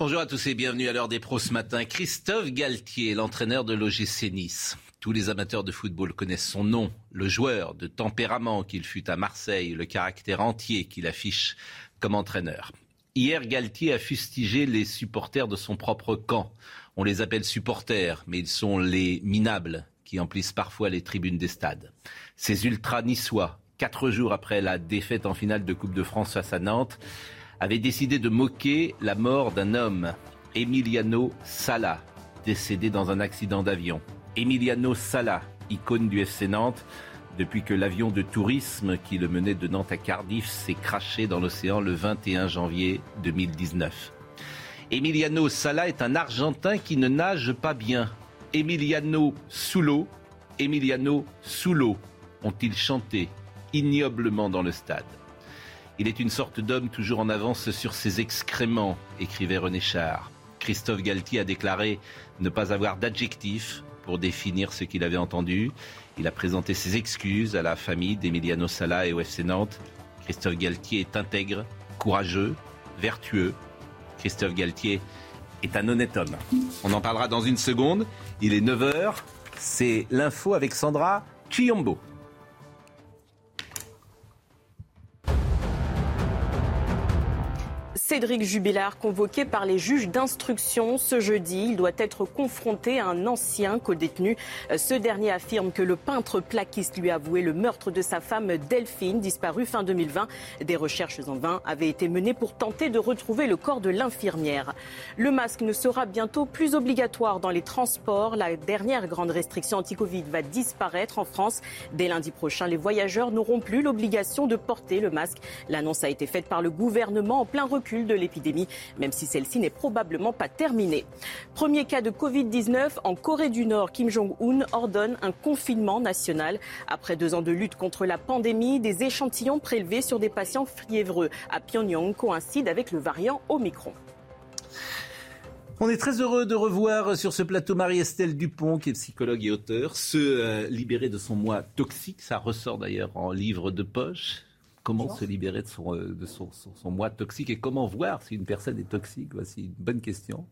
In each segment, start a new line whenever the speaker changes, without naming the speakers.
Bonjour à tous et bienvenue à l'heure des pros ce matin. Christophe Galtier, l'entraîneur de l'OGC Nice. Tous les amateurs de football connaissent son nom, le joueur de tempérament qu'il fut à Marseille, le caractère entier qu'il affiche comme entraîneur. Hier, Galtier a fustigé les supporters de son propre camp. On les appelle supporters, mais ils sont les minables qui emplissent parfois les tribunes des stades. Ces ultras niçois, quatre jours après la défaite en finale de Coupe de France face à Nantes, avaient décidé de moquer la mort d'un homme, Emiliano Sala, décédé dans un accident d'avion. Emiliano Sala, icône du FC Nantes, depuis que l'avion de tourisme qui le menait de Nantes à Cardiff s'est craché dans l'océan le 21 janvier 2019. Emiliano Sala est un Argentin qui ne nage pas bien. Emiliano sous l'eau, Emiliano sous l'eau, ont-ils chanté ignoblement dans le stade. Il est une sorte d'homme toujours en avance sur ses excréments, écrivait René Char. Christophe Galtier a déclaré ne pas avoir d'adjectif pour définir ce qu'il avait entendu. Il a présenté ses excuses à la famille d'Emiliano Sala et au FC Nantes. Christophe Galtier est intègre, courageux, vertueux. Christophe Galtier est un honnête homme. On en parlera dans une seconde. Il est 9h. C'est l'info avec Sandra Chiombo.
Cédric Jubilard, convoqué par les juges d'instruction ce jeudi, il doit être confronté à un ancien co-détenu. Ce dernier affirme que le peintre plaquiste lui a avoué le meurtre de sa femme Delphine, disparue fin 2020. Des recherches en vain avaient été menées pour tenter de retrouver le corps de l'infirmière. Le masque ne sera bientôt plus obligatoire dans les transports. La dernière grande restriction anti-Covid va disparaître en France. Dès lundi prochain, les voyageurs n'auront plus l'obligation de porter le masque. L'annonce a été faite par le gouvernement en plein recul de l'épidémie, même si celle-ci n'est probablement pas terminée. Premier cas de Covid-19 en Corée du Nord. Kim Jong-un ordonne un confinement national. Après deux ans de lutte contre la pandémie, des échantillons prélevés sur des patients fiévreux à Pyongyang coïncident avec le variant Omicron.
On est très heureux de revoir sur ce plateau Marie-Estelle Dupont, qui est psychologue et auteur, se euh, libérer de son moi toxique. Ça ressort d'ailleurs en livre de poche. Comment se libérer de, son, euh, de son, son, son, moi toxique et comment voir si une personne est toxique? Voici une bonne question.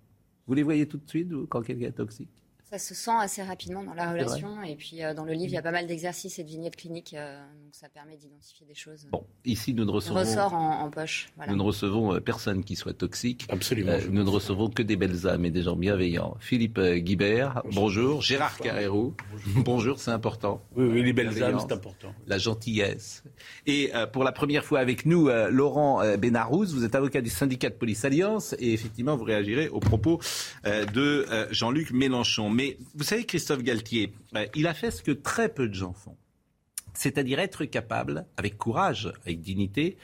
Vous les voyez tout de suite quand quelqu'un est toxique?
Ça se sent assez rapidement dans la relation. Et puis euh, dans le livre, il y a pas mal d'exercices et de vignettes cliniques. Euh, donc ça permet d'identifier des choses.
Bon, ici, nous ne recevons.
Ressort en, en poche. Voilà.
Nous ne recevons euh, personne qui soit toxique.
Absolument.
Euh, nous ne recevons que des belles âmes et des gens bienveillants. Philippe Guibert, bonjour. bonjour. Gérard Carrero, bonjour, bonjour c'est important.
Oui, oui, les belles âmes, c'est important.
La gentillesse. Et euh, pour la première fois avec nous, Laurent Benarouz, vous êtes avocat du syndicat de police Alliance et effectivement, vous réagirez aux propos de Jean-Luc Mélenchon. Mais vous savez, Christophe Galtier, euh, il a fait ce que très peu de gens font. C'est-à-dire être capable, avec courage, avec dignité,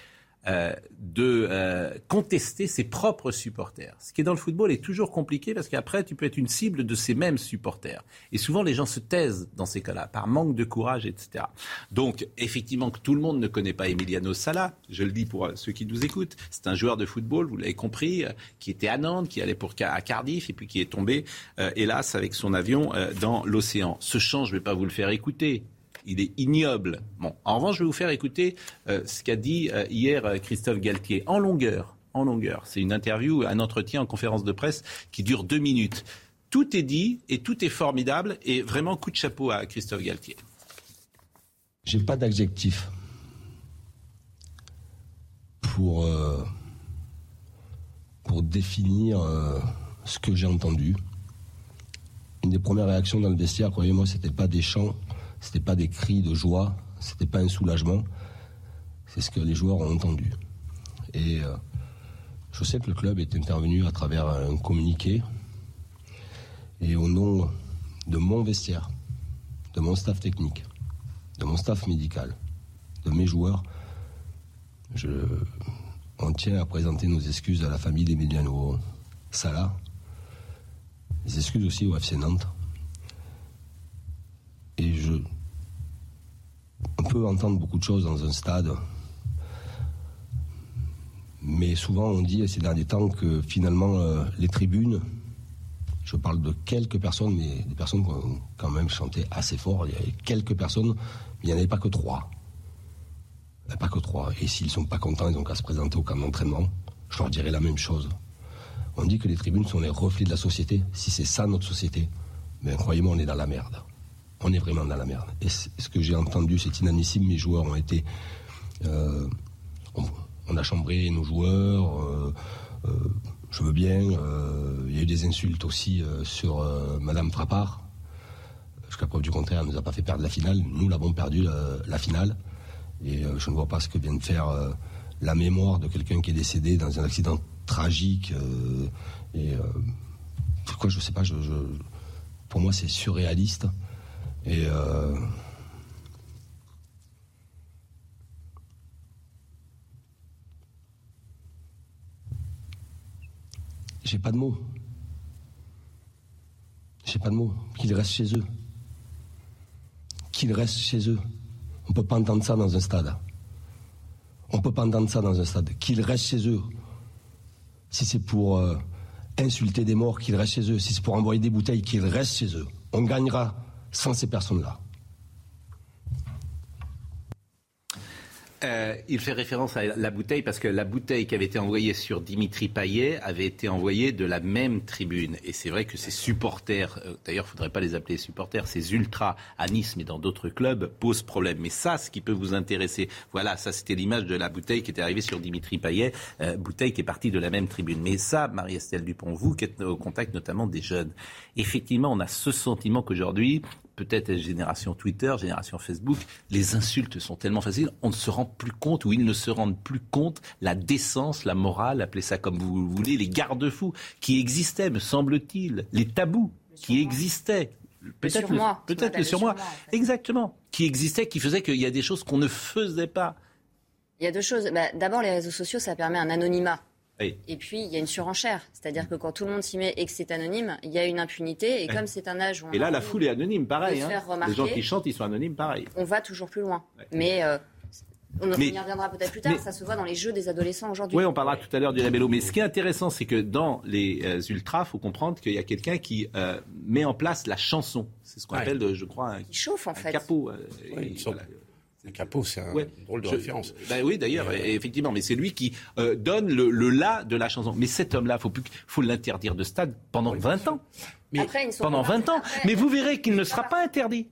euh, de euh, contester ses propres supporters. Ce qui est dans le football est toujours compliqué parce qu'après, tu peux être une cible de ces mêmes supporters. Et souvent, les gens se taisent dans ces cas-là, par manque de courage, etc. Donc, effectivement, que tout le monde ne connaît pas Emiliano Sala, je le dis pour ceux qui nous écoutent, c'est un joueur de football, vous l'avez compris, euh, qui était à Nantes, qui allait pour à Cardiff et puis qui est tombé, euh, hélas, avec son avion euh, dans l'océan. Ce chant, je ne vais pas vous le faire écouter il est ignoble. Bon, en revanche, je vais vous faire écouter euh, ce qu'a dit euh, hier euh, Christophe Galtier en longueur. En longueur. C'est une interview, un entretien en conférence de presse qui dure deux minutes. Tout est dit et tout est formidable et vraiment coup de chapeau à Christophe Galtier.
J'ai pas d'adjectif pour pour définir ce que j'ai entendu. Une des premières réactions dans le vestiaire, croyez-moi, c'était pas des chants, c'était pas des cris de joie, c'était pas un soulagement, c'est ce que les joueurs ont entendu. Et euh, je sais que le club est intervenu à travers un communiqué et au nom de mon vestiaire, de mon staff technique, de mon staff médical, de mes joueurs, je, on tient à présenter nos excuses à la famille d'Emiliano Sala. Les excuses aussi au FC Nantes. Et je. On peut entendre beaucoup de choses dans un stade. Mais souvent, on dit ces derniers temps que finalement, euh, les tribunes, je parle de quelques personnes, mais des personnes qui ont quand même chanté assez fort. Il y avait quelques personnes, mais il n'y en avait pas que trois. Pas que trois. Et s'ils sont pas contents, ils n'ont qu'à se présenter au camp d'entraînement. Je leur dirais la même chose. On dit que les tribunes sont les reflets de la société. Si c'est ça notre société, mais croyez-moi, on est dans la merde. On est vraiment dans la merde. Et ce que j'ai entendu, c'est inadmissible. Mes joueurs ont été. Euh, on, a chambré nos joueurs. Euh, euh, je veux bien. il y a eu des insultes aussi sur Madame Frappard. Jusqu'à preuve du contraire, elle ne nous a pas fait perdre la finale. Nous l'avons perdu la finale. Et je ne vois pas ce que vient de faire la mémoire de quelqu'un qui est décédé dans un accident tragique. Et je sais pas, pour moi c'est surréaliste. Et j'ai pas de mots. J'ai pas de mots. Qu'ils restent chez eux. Qu'ils restent chez eux. On peut pas entendre ça dans un stade. On peut pas entendre ça dans un stade. Qu'ils restent chez eux. Si c'est pour euh, insulter des morts, qu'ils restent chez eux. Si c'est pour envoyer des bouteilles, qu'ils restent chez eux. On gagnera sans ces personnes-là.
Euh, il fait référence à la bouteille parce que la bouteille qui avait été envoyée sur Dimitri Payet avait été envoyée de la même tribune. Et c'est vrai que ces supporters, euh, d'ailleurs, il ne faudrait pas les appeler supporters, ces ultras à Nice, mais dans d'autres clubs, posent problème. Mais ça, ce qui peut vous intéresser, voilà, ça c'était l'image de la bouteille qui était arrivée sur Dimitri Payet, euh, bouteille qui est partie de la même tribune. Mais ça, Marie-Estelle Dupont, vous qui êtes au contact notamment des jeunes, effectivement, on a ce sentiment qu'aujourd'hui, peut-être génération Twitter, génération Facebook, les insultes sont tellement faciles, on ne se rend plus compte ou ils ne se rendent plus compte la décence, la morale, appelez ça comme vous voulez, les garde-fous qui existaient, me semble-t-il, les tabous qui existaient.
Peut-être le,
peut-être le sur moi. Exactement. Qui existaient, qui faisaient qu'il y a des choses qu'on ne faisait pas.
Il y a deux choses. Bah, d'abord, les réseaux sociaux, ça permet un anonymat. Et puis, il y a une surenchère. C'est-à-dire que quand tout le monde s'y met et que c'est anonyme, il y a une impunité. Et comme c'est un âge où on
Et là, la foule est anonyme, pareil. Hein. les gens qui chantent, ils sont anonymes, pareil.
On va toujours plus loin. Mais euh, on y reviendra peut-être plus tard. ça se voit dans les jeux des adolescents aujourd'hui.
Oui, on parlera tout à l'heure du labello. Mais ce qui est intéressant, c'est que dans les euh, ultras, il faut comprendre qu'il y a quelqu'un qui euh, met en place la chanson. C'est ce qu'on appelle, je crois, un,
qui chauffe en fait.
capot.
Le capot, c'est un drôle de référence.
Ben oui, d'ailleurs, effectivement, mais c'est lui qui euh, donne le, le la de la chanson. Mais cet homme-là, faut faut l'interdire de stade pendant 20 ans. Mais pendant 20 ans. Mais vous verrez qu'il ne sera pas interdit.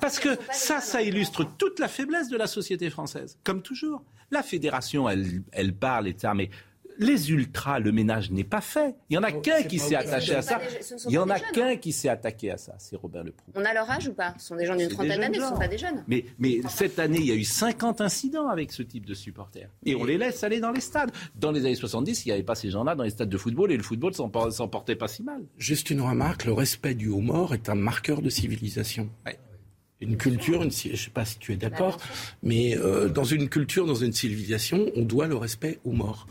Parce que ça, ça illustre toute la faiblesse de la société française, comme toujours. La fédération, elle, elle parle, etc. Mais les ultras, le ménage n'est pas fait. Il y en a oh, qu'un qui s'est attaché à ça. Il y en a qu'un qui s'est attaqué à ça, c'est Robert Leproux.
On a leur âge ou pas? Ce sont des gens d'une trentaine d'années, ce ne sont pas des jeunes.
Mais, mais cette année, il y a eu 50 incidents avec ce type de supporters. Et on les laisse aller dans les stades. Dans les années 70, il n'y avait pas ces gens-là dans les stades de football et le football s'en portait pas si mal.
Juste une remarque, le respect du haut mort est un marqueur de civilisation. Une culture, une, je ne sais pas si tu es d'accord, mais euh, dans une culture, dans une civilisation, on doit le respect aux morts.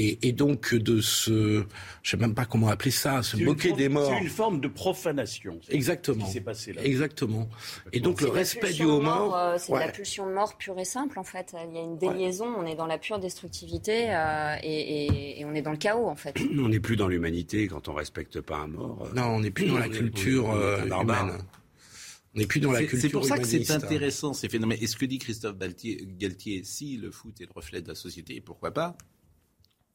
Et, donc de se, je sais même pas comment appeler ça, se moquer des morts.
C'est une forme de profanation.
Exactement. Ce qui s'est passé là. Exactement. Et donc le respect du haut mort.
Euh, c'est la pulsion de mort pure et simple en fait. Il y a une déliaison. On est dans la pure destructivité euh, et, on est dans le chaos en fait.
On n'est plus dans l'humanité quand on respecte pas un mort.
Euh. Non, on n'est plus dans la culture humaine. On n'est plus dans la culture
C'est pour ça que c'est intéressant ces phénomènes. Et ce que dit Christophe Galtier, si le foot est le reflet de la société, pourquoi pas?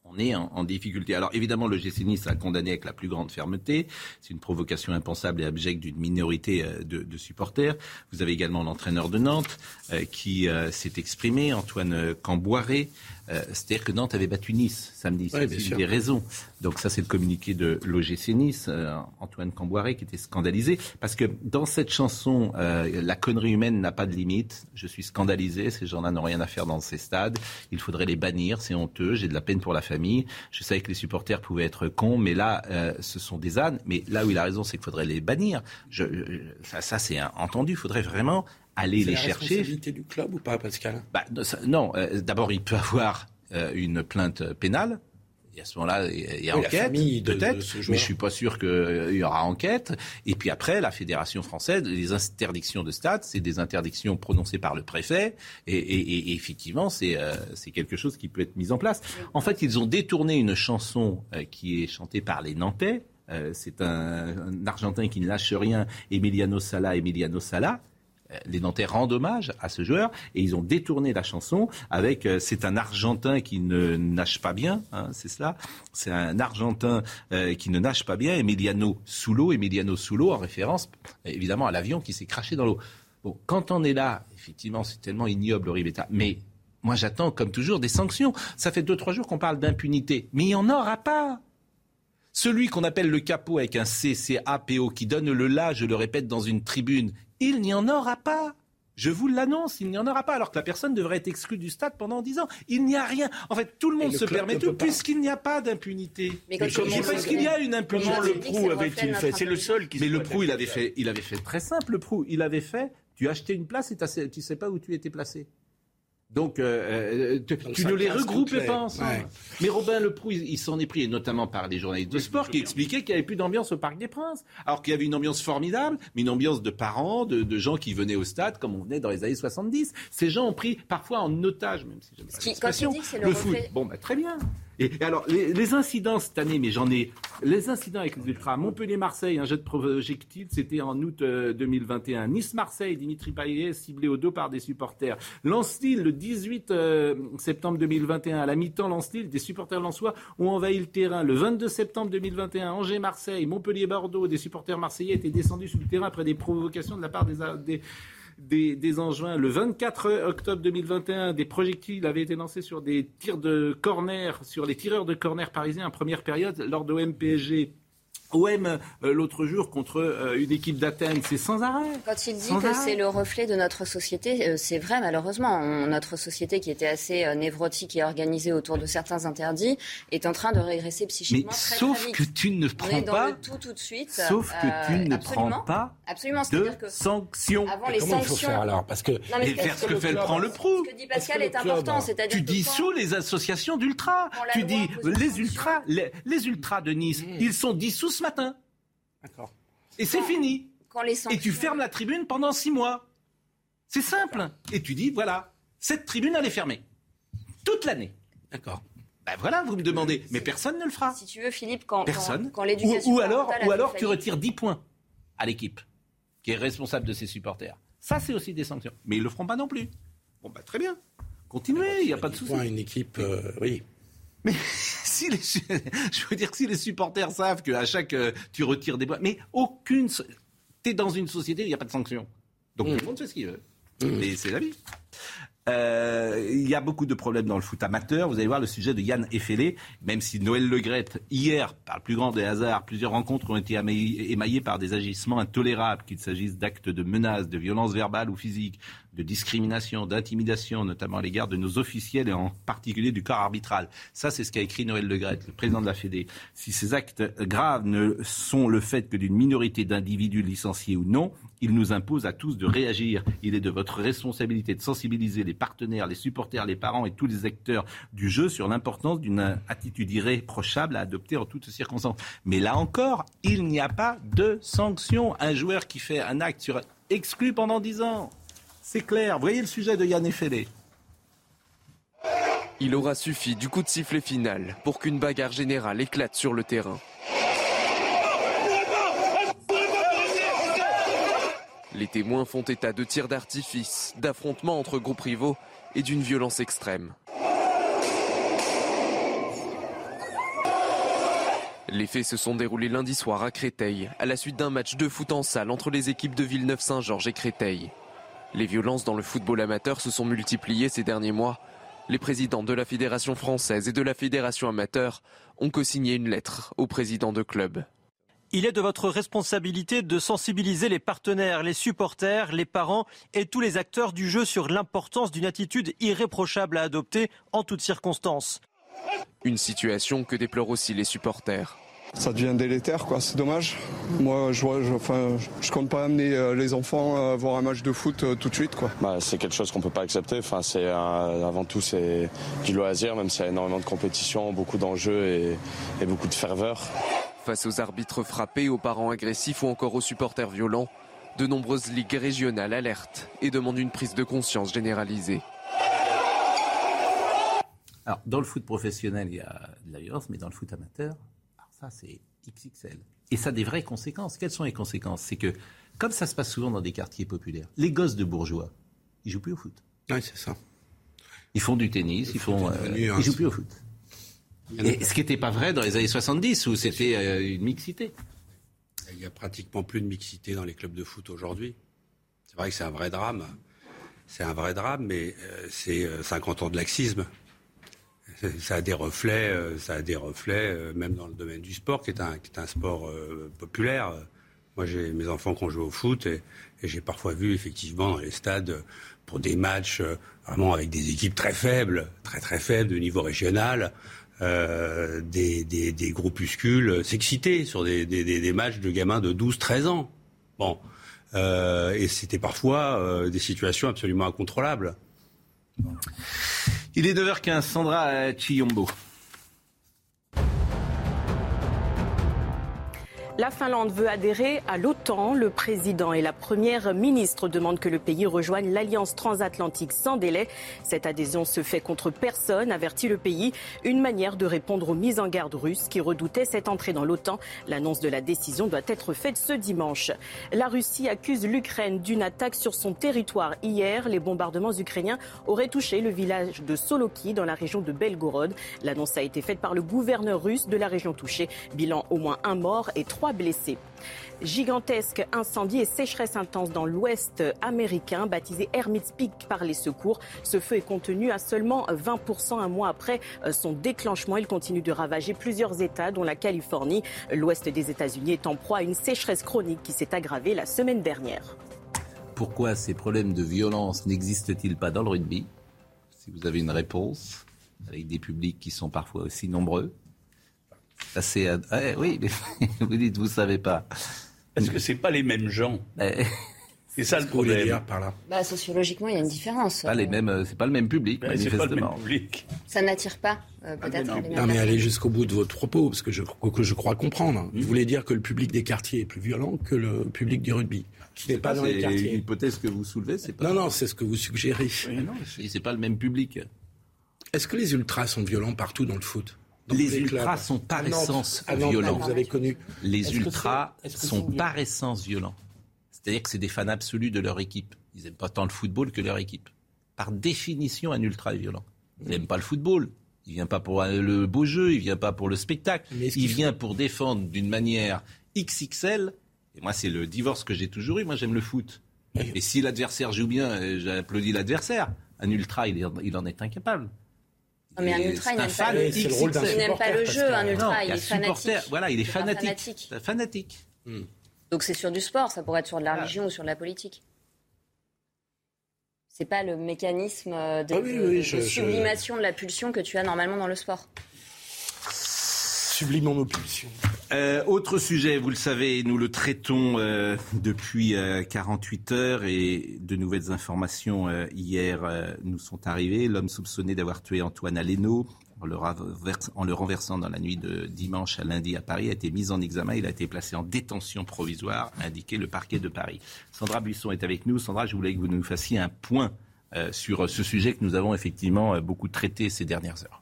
On est en, difficulté. Alors évidemment, le GC Nice a condamné avec la plus grande fermeté. C'est une provocation impensable et abjecte d'une minorité euh, de, supporters. Vous avez également l'entraîneur de Nantes euh, qui euh, s'est exprimé, Antoine Camboiré. Euh, c'est-à-dire que Nantes avait battu Nice samedi. c'est une des raisons. Donc ça, c'est le communiqué de l'OGC Nice, euh, Antoine Camboiré, qui était scandalisé. Parce que dans cette chanson, euh, la connerie humaine n'a pas de limite. Je suis scandalisé. Ces gens-là n'ont rien à faire dans ces stades. Il faudrait les bannir. C'est honteux. J'ai de la peine pour la famille. Je savais que les supporters pouvaient être cons, mais là, ce sont des ânes. Mais là où il a raison, c'est qu'il faudrait les bannir. Je, ça, ça c'est entendu. Il faudrait vraiment aller les chercher. C'est
du club ou pas, Pascal?
Bah, Non, euh, d'abord, il peut avoir euh, une plainte pénale. Et à ce moment-là, il y a enquête, peut-être, mais je suis pas sûr qu'il y aura enquête. Et puis après, la fédération française, les interdictions de stade, c'est des interdictions prononcées par le préfet. Et, effectivement, c'est quelque chose qui peut être mis en place. En fait, ils ont détourné une chanson qui est chantée par les Nantais, euh, c'est un, Argentin qui ne lâche rien, Emiliano Sala, Emiliano Sala. Euh, les Nantais rendent hommage à ce joueur et ils ont détourné la chanson avec euh, c'est un Argentin qui ne nage pas bien, hein, c'est cela. C'est un Argentin qui ne nage pas bien, Emiliano Soulo, Emiliano Soulo en référence évidemment à l'avion qui s'est craché dans l'eau. Bon, quand on est là, effectivement, c'est tellement ignoble, horrible Mais moi, j'attends, comme toujours, des sanctions. Ça fait deux, trois jours qu'on parle d'impunité. Mais il n'y en aura pas. Celui qu'on appelle le capot avec un CCAPO qui donne le là, je le répète, dans une tribune, il n'y en aura pas. Je vous l'annonce, il n'y en aura pas, alors que la personne devrait être exclue du stade pendant dix ans. Il n'y a rien. En fait, tout le monde se permet tout, puisqu'il n'y a pas d'impunité. Mais, parce qu'il y a une impunité.
Comment le Prou avait-il fait C'est le seul qui.
Mais le Prou, il avait fait, il avait fait très simple. Le Prou, il avait fait. Tu achetais une place et tu sais pas où tu étais placé. Donc, euh, euh, tu, ne les regroupais pas ensemble. Mais Robin Leproux, il, il s'en est pris, et notamment par les journalistes de sport, qui expliquaient qu'il n'y avait plus d'ambiance au Parc des Princes. Alors qu'il y avait une ambiance formidable, mais une ambiance de parents, de, de, gens qui venaient au stade, comme on venait dans les années 70. Ces gens ont pris parfois en otage, même si j'aime pas l'expression, le, le foot. Bon, bah, très bien. Et, alors, les, incidents cette année, mais j'en ai. Les incidents avec les Ultras, Montpellier-Marseille, un jet de projectile, c'était en août 2021. Euh, Nice-Marseille, Dimitri Payet ciblé au dos par des supporters. Lens-Lille, le 18 euh, septembre 2021, à la mi-temps, Lens-Lille, des supporters lensois ont envahi le terrain. Le 22 septembre 2021, Angers-Marseille, Montpellier-Bordeaux, des supporters marseillais étaient descendus sur le terrain après des provocations de la part des des, des engins. Le 24 octobre 2021, des projectiles avaient été lancés sur des tirs de corner, sur les tireurs de corner parisiens en première période lors de MPSG. OM euh, l'autre jour contre euh, une équipe d'Athènes, c'est sans arrêt.
Quand il dit que c'est le reflet de notre société, euh, c'est vrai malheureusement. notre société qui était assez névrotique et organisée autour de certains interdits est en train de régresser psychiquement
Mais
très,
sauf que tu ne prends
On est
pas.
Dans le tout tout de suite.
Sauf que tu ne prends pas
absolument.
de sanctions.
Avant les
comment
sanctions.
il faut faire alors Parce que
mais faire ce que, fait le prend le prou.
Ce que dit Pascal est important, c'est-à-dire
tu dissous les associations d'ultra. Tu dis les ultras, les, les ultras de Nice, mmh. ils sont dissous ce matin. D'accord. Et c'est fini. Et tu fermes la tribune pendant six mois. C'est simple. Et tu dis, voilà, cette tribune, elle est fermée. Toute l'année. D'accord. Ben voilà, vous me demandez. Mais personne ne le fera.
Si tu veux, Philippe, quand,
personne.
quand, l'éducation.
Ou, alors, ou alors tu retires 10 points à l'équipe qui est responsable de ses supporters. Ça, c'est aussi des sanctions. Mais ils ne le feront pas non plus. Bon, bah, très bien. Continuez, il n'y a pas de souci.
Une équipe, euh, oui.
Mais si les, je veux dire que si les supporters savent qu'à chaque euh, tu retires des points, mais aucune, t'es dans une société où il n'y a pas de sanction. Donc tout le mm. monde fait ce qu'il veut. Mm. Mais c'est la vie. Euh, il y a beaucoup de problèmes dans le foot amateur. Vous allez voir le sujet de Yann Effelé, même si Noël Legrette, hier, par le plus grand des hasards, plusieurs rencontres ont été émaillées par des agissements intolérables, qu'il s'agisse d'actes de menaces, de violences verbales ou physiques, de discrimination, d'intimidation, notamment à l'égard de nos officiels et en particulier du corps arbitral. Ça, c'est ce qu'a écrit Noël Legrette, le président de la Fédé. Si ces actes graves ne sont le fait que d'une minorité d'individus licenciés ou non, il nous impose à tous de réagir. Il est de votre responsabilité de sensibiliser les partenaires, les supporters, les parents et tous les acteurs du jeu sur l'importance d'une attitude irréprochable à adopter en toutes circonstances. Mais là encore, il n'y a pas de sanction. Un joueur qui fait un acte sur exclu pendant dix ans. C'est clair. Voyez le sujet de Yann Effelé.
Il aura suffi du coup de sifflet final pour qu'une bagarre générale éclate sur le terrain. Les témoins font état de tirs d'artifice, d'affrontements entre groupes rivaux et d'une violence extrême. Les faits se sont déroulés lundi soir à Créteil, à la suite d'un match de foot en salle entre les équipes de Villeneuve-Saint-Georges et Créteil. Les violences dans le football amateur se sont multipliées ces derniers mois. Les présidents de la Fédération française et de la Fédération amateur ont co-signé une lettre au président de club.
Il est de votre responsabilité de sensibiliser les partenaires, les supporters, les parents et tous les acteurs du jeu sur l'importance d'une attitude irréprochable à adopter en toutes circonstances.
Une situation que déplorent aussi les supporters.
Ça devient délétère, quoi. C'est dommage. Moi, je, je, enfin, je compte pas amener euh, les enfants à voir un match de foot euh, tout de suite, quoi.
Bah, c'est quelque chose qu'on peut pas accepter. Enfin, c'est avant tout c'est du loisir, même s'il y a énormément de compétition, beaucoup d'enjeux et, et beaucoup de ferveur.
Face aux arbitres frappés, aux parents agressifs ou encore aux supporters violents, de nombreuses ligues régionales alertent et demandent une prise de conscience généralisée.
Alors, dans le foot professionnel, il y a de la violence, mais dans le foot amateur, ça, c'est XXL. Et ça a des vraies conséquences. Quelles sont les conséquences? C'est que, comme ça se passe souvent dans des quartiers populaires, les gosses de bourgeois, ils jouent plus au foot.
Oui, c'est ça.
Ils font du tennis, ils font, euh, ils jouent plus au foot. Et ce qui n'était pas vrai dans les années 70 où c'était euh, une mixité.
Il n'y a pratiquement plus de mixité dans les clubs de foot aujourd'hui. C'est vrai que c'est un vrai drame. C'est un vrai drame, mais euh, c'est 50 ans de laxisme ça a des reflets, euh, ça a des reflets euh, même dans le domaine du sport, qui est un, sport euh, populaire. Moi, j'ai mes enfants qui ont joué au foot et, j'ai parfois vu effectivement dans les stades pour des matchs vraiment avec des équipes très faibles, très très faibles de niveau régional, des, des, groupuscules s'exciter sur des, des, matchs de gamins de 12-13 ans. Bon, et c'était parfois des situations absolument incontrôlables.
Il est 9h15, Sandra Chiyombo.
La Finlande veut adhérer à l'OTAN. Le président et la première ministre demandent que le pays rejoigne l'alliance transatlantique sans délai. Cette adhésion se fait contre personne, avertit le pays. Une manière de répondre aux mises en garde russes qui redoutaient cette entrée dans l'OTAN. L'annonce de la décision doit être faite ce dimanche. La Russie accuse l'Ukraine d'une attaque sur son territoire hier. Les bombardements ukrainiens auraient touché le village de Soloki dans la région de Belgorod. L'annonce a été faite par le gouverneur russe de la région touchée. Bilan au moins un mort et trois blessés. Gigantesque incendie et sécheresse intense dans l'ouest américain, baptisé Hermit's Peak par les secours. Ce feu est contenu à seulement 20% un mois après son déclenchement. Il continue de ravager plusieurs États, dont la Californie. L'ouest des États-Unis est en proie à une sécheresse chronique qui s'est aggravée la semaine dernière.
Pourquoi ces problèmes de violence n'existent-ils pas dans le rugby? Si vous avez une réponse, avec des publics qui sont parfois aussi nombreux, c'est oui, vous dites, vous savez pas.
Est-ce que c'est pas les mêmes gens C'est ça le problème.
par là. Bah, sociologiquement, il y a une différence.
Pas les mêmes, euh, c'est pas le même public, manifestement. Pas le même public.
Ça n'attire pas, euh, ah, peut-être.
non, mais allez jusqu'au bout de votre propos, parce que je, que je crois comprendre. Vous voulez dire que le public des quartiers est plus violent que le public du rugby
qui n'est pas, dans les quartiers. C'est hypothèse que vous soulevez, c'est pas.
Non, non, c'est ce que vous suggérez.
Oui, non, c'est pas le même public.
Est-ce que les ultras sont violents partout dans le foot?
Les, ultras sont par essence violents.
Vous avez connu.
Les ultras sont par essence violents. C'est-à-dire que c'est des fans absolus de leur équipe. Ils n'aiment pas tant le football que leur équipe. Par définition, un ultra est violent. Il n'aime pas le football. Il vient pas pour le beau jeu, il vient pas pour le spectacle. Il vient pour défendre d'une manière XXL. Et moi, c'est le divorce que j'ai toujours eu. Moi, j'aime le foot. Et si l'adversaire joue bien, euh, j'applaudis l'adversaire. Un ultra, il en est incapable.
Non, mais un ultra, il n'aime pas, le... il n'aime pas le jeu, un ultra, il est fanatique.
Voilà, il est fanatique. Fanatique.
Hmm. Donc c'est sur du sport, ça pourrait être sur de la religion ou sur de la politique. C'est pas le mécanisme de, ah sublimation de la pulsion que tu as normalement dans le sport.
Pulsions.
Euh, autre sujet, vous le savez, nous le traitons euh, depuis 48 euh, heures et de nouvelles informations hier nous sont arrivées. L'homme soupçonné d'avoir tué Antoine Aleno en le, en le, renversant dans la nuit de dimanche à lundi à Paris a été mis en examen. Il a été placé en détention provisoire, a indiqué le parquet de Paris. Sandra Buisson est avec nous. Sandra, je voulais que vous nous fassiez un point sur ce sujet que nous avons effectivement beaucoup traité ces dernières heures.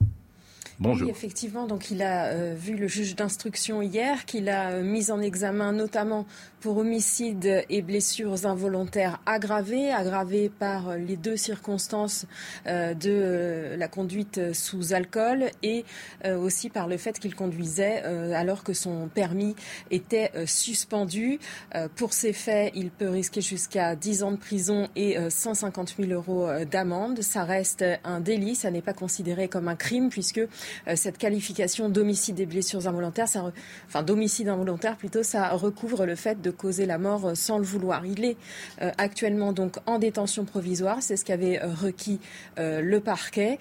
Oui, effectivement. Donc, il a euh, vu le juge d'instruction hier, qu'il a euh, mis en examen notamment pour homicide et blessures involontaires aggravées, aggravées par euh, les deux circonstances de la conduite sous alcool et aussi par le fait qu'il conduisait alors que son permis était suspendu. Pour ces faits, il peut risquer jusqu'à 10 ans de prison et 150 000 euros d'amende. Ça reste un délit, ça n'est pas considéré comme un crime puisque cette qualification d'homicide et blessures involontaires, enfin d'homicide involontaire plutôt, ça recouvre le fait de causer la mort sans le vouloir. Il est actuellement donc en détention provisoire, c'est ce qu'avait requis le parquet.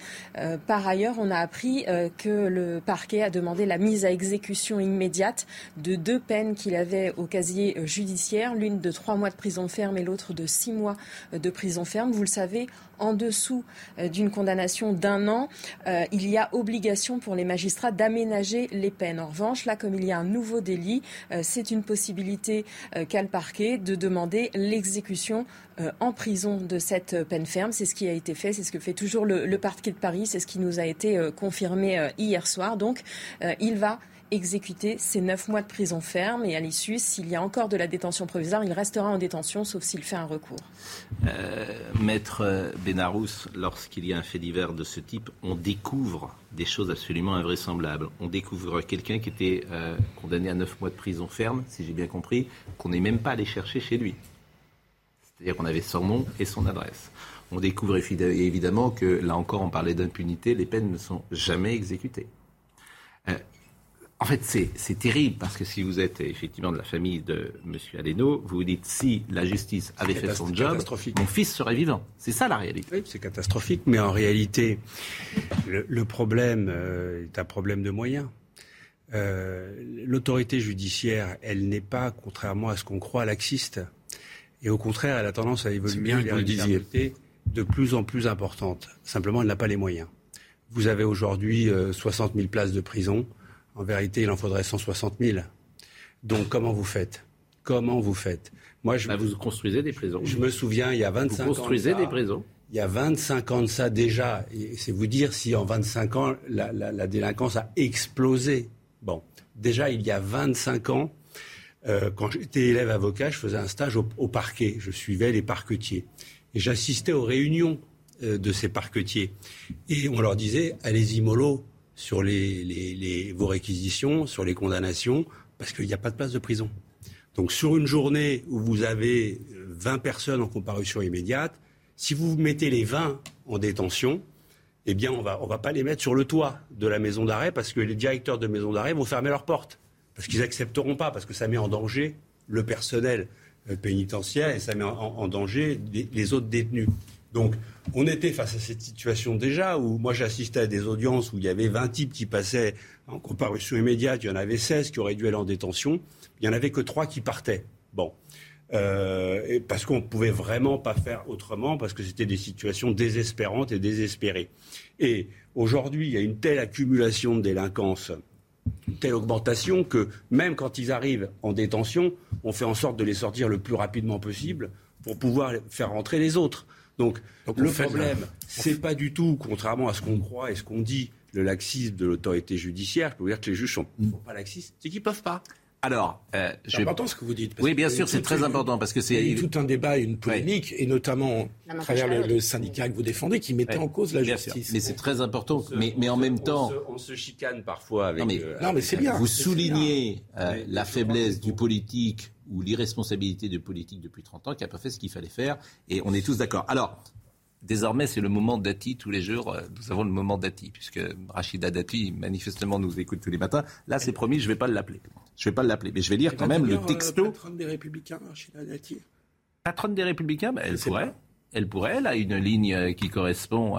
par ailleurs, on a appris que le parquet a demandé la mise à exécution immédiate de deux peines qu'il avait au casier judiciaire, l'une de trois mois de prison ferme et l'autre de six mois de prison ferme. Vous le savez, en dessous euh, d'une condamnation d'un an, euh, il y a obligation pour les magistrats d'aménager les peines. En revanche, là, comme il y a un nouveau délit, euh, c'est une possibilité qu'a le parquet de demander l'exécution en prison de cette peine ferme. C'est ce qui a été fait, c'est ce que fait toujours le, le parquet de Paris, c'est ce qui nous a été confirmé hier soir. Donc, il va exécuter ses neuf mois de prison ferme et à l'issue, s'il y a encore de la détention provisoire, il restera en détention sauf s'il fait un recours.
Euh, Maître Benarous, lorsqu'il y a un fait divers de ce type, on découvre des choses absolument invraisemblables. On découvre quelqu'un qui était euh, condamné à neuf mois de prison ferme, si j'ai bien compris, qu'on n'est même pas allé chercher chez lui. C'est-à-dire qu'on avait son nom et son adresse. On découvre évidemment que, là encore, on parlait d'impunité, les peines ne sont jamais exécutées. Euh, en fait, c'est terrible parce que si vous êtes effectivement de la famille de M. Aleno, vous vous dites si la justice avait fait son job, mon fils serait vivant. C'est ça la réalité.
Oui, c'est catastrophique, mais en réalité, le, problème euh, est un problème de moyens. Euh, l'autorité judiciaire, elle n'est pas, contrairement à ce qu'on croit, laxiste. Et au contraire, elle a tendance à évoluer bien vers une de plus en plus importante. Simplement, elle n'a pas les moyens. Vous avez aujourd'hui 60 euh, 000 places de prison. En vérité, il en faudrait 160 000. Donc, comment vous faites? Comment vous faites?
Moi, je, bah, vous construisez des prisons.
Je me souviens, il y a 25 ans.
Vous construisez des prisons.
Il y a 25 ans de ça déjà. C'est vous dire si en 25 ans, la, délinquance a explosé. Bon, déjà, il y a 25 ans, euh, quand j'étais élève avocat, je faisais un stage au, parquet. Je suivais les parquetiers. Et j'assistais aux réunions euh, de ces parquetiers. Et on leur disait, allez-y mollo, sur les, vos réquisitions, sur les condamnations, parce qu'il n'y a pas de place de prison. Donc sur une journée où vous avez 20 personnes en comparution immédiate, si vous mettez les 20 en détention, eh bien on va, on va pas les mettre sur le toit de la maison d'arrêt parce que les directeurs de maison d'arrêt vont fermer leurs portes. Parce qu'ils n'accepteront pas, parce que ça met en danger le personnel euh, pénitentiaire et ça met en, danger les autres détenus. Donc, on était face à cette situation déjà où moi j'assistais à des audiences où il y avait 20 types qui passaient en comparution immédiate, il y en avait 16 qui auraient dû aller en détention, il n'y en avait que 3 qui partaient. Bon. Euh, parce qu'on ne pouvait vraiment pas faire autrement, parce que c'était des situations désespérantes et désespérées. Et aujourd'hui, il y a une telle accumulation de délinquance, une telle augmentation que même quand ils arrivent en détention, on fait en sorte de les sortir le plus rapidement possible pour pouvoir faire rentrer les autres. Donc, le problème, c'est pas du tout, contrairement à ce qu'on croit et ce qu'on dit, le laxisme de l'autorité judiciaire. Je peux vous dire que les juges sont, sont pas laxistes, c'est qu'ils peuvent pas.
Alors,
euh, c'est important ce que vous dites.
oui, bien sûr, c'est très important parce que c'est
il y a eu tout un débat, une polémique, et notamment à travers le, syndicat que vous défendez, qui mettait en cause la justice.
Mais c'est très important. mais, mais en même temps,
on se, chicane parfois avec.
Non, mais, c'est bien.
Vous soulignez euh, la faiblesse du politique ou l'irresponsabilité de politique depuis 30 ans qui n'a pas fait ce qu'il fallait faire. Et on est tous d'accord. Alors, désormais, c'est le moment Dati tous les jours. Euh, nous avons le moment Dati, puisque Rachida Dati, manifestement, nous écoute tous les matins. Là, c'est promis, je ne vais pas l'appeler. Je ne vais pas l'appeler. Mais je vais lire quand même le euh, texto.
Patronne des Républicains, Rachida Dati.
Patronne des Républicains ben, Elle pourrait. Elle pourrait. Elle a une ligne euh, qui correspond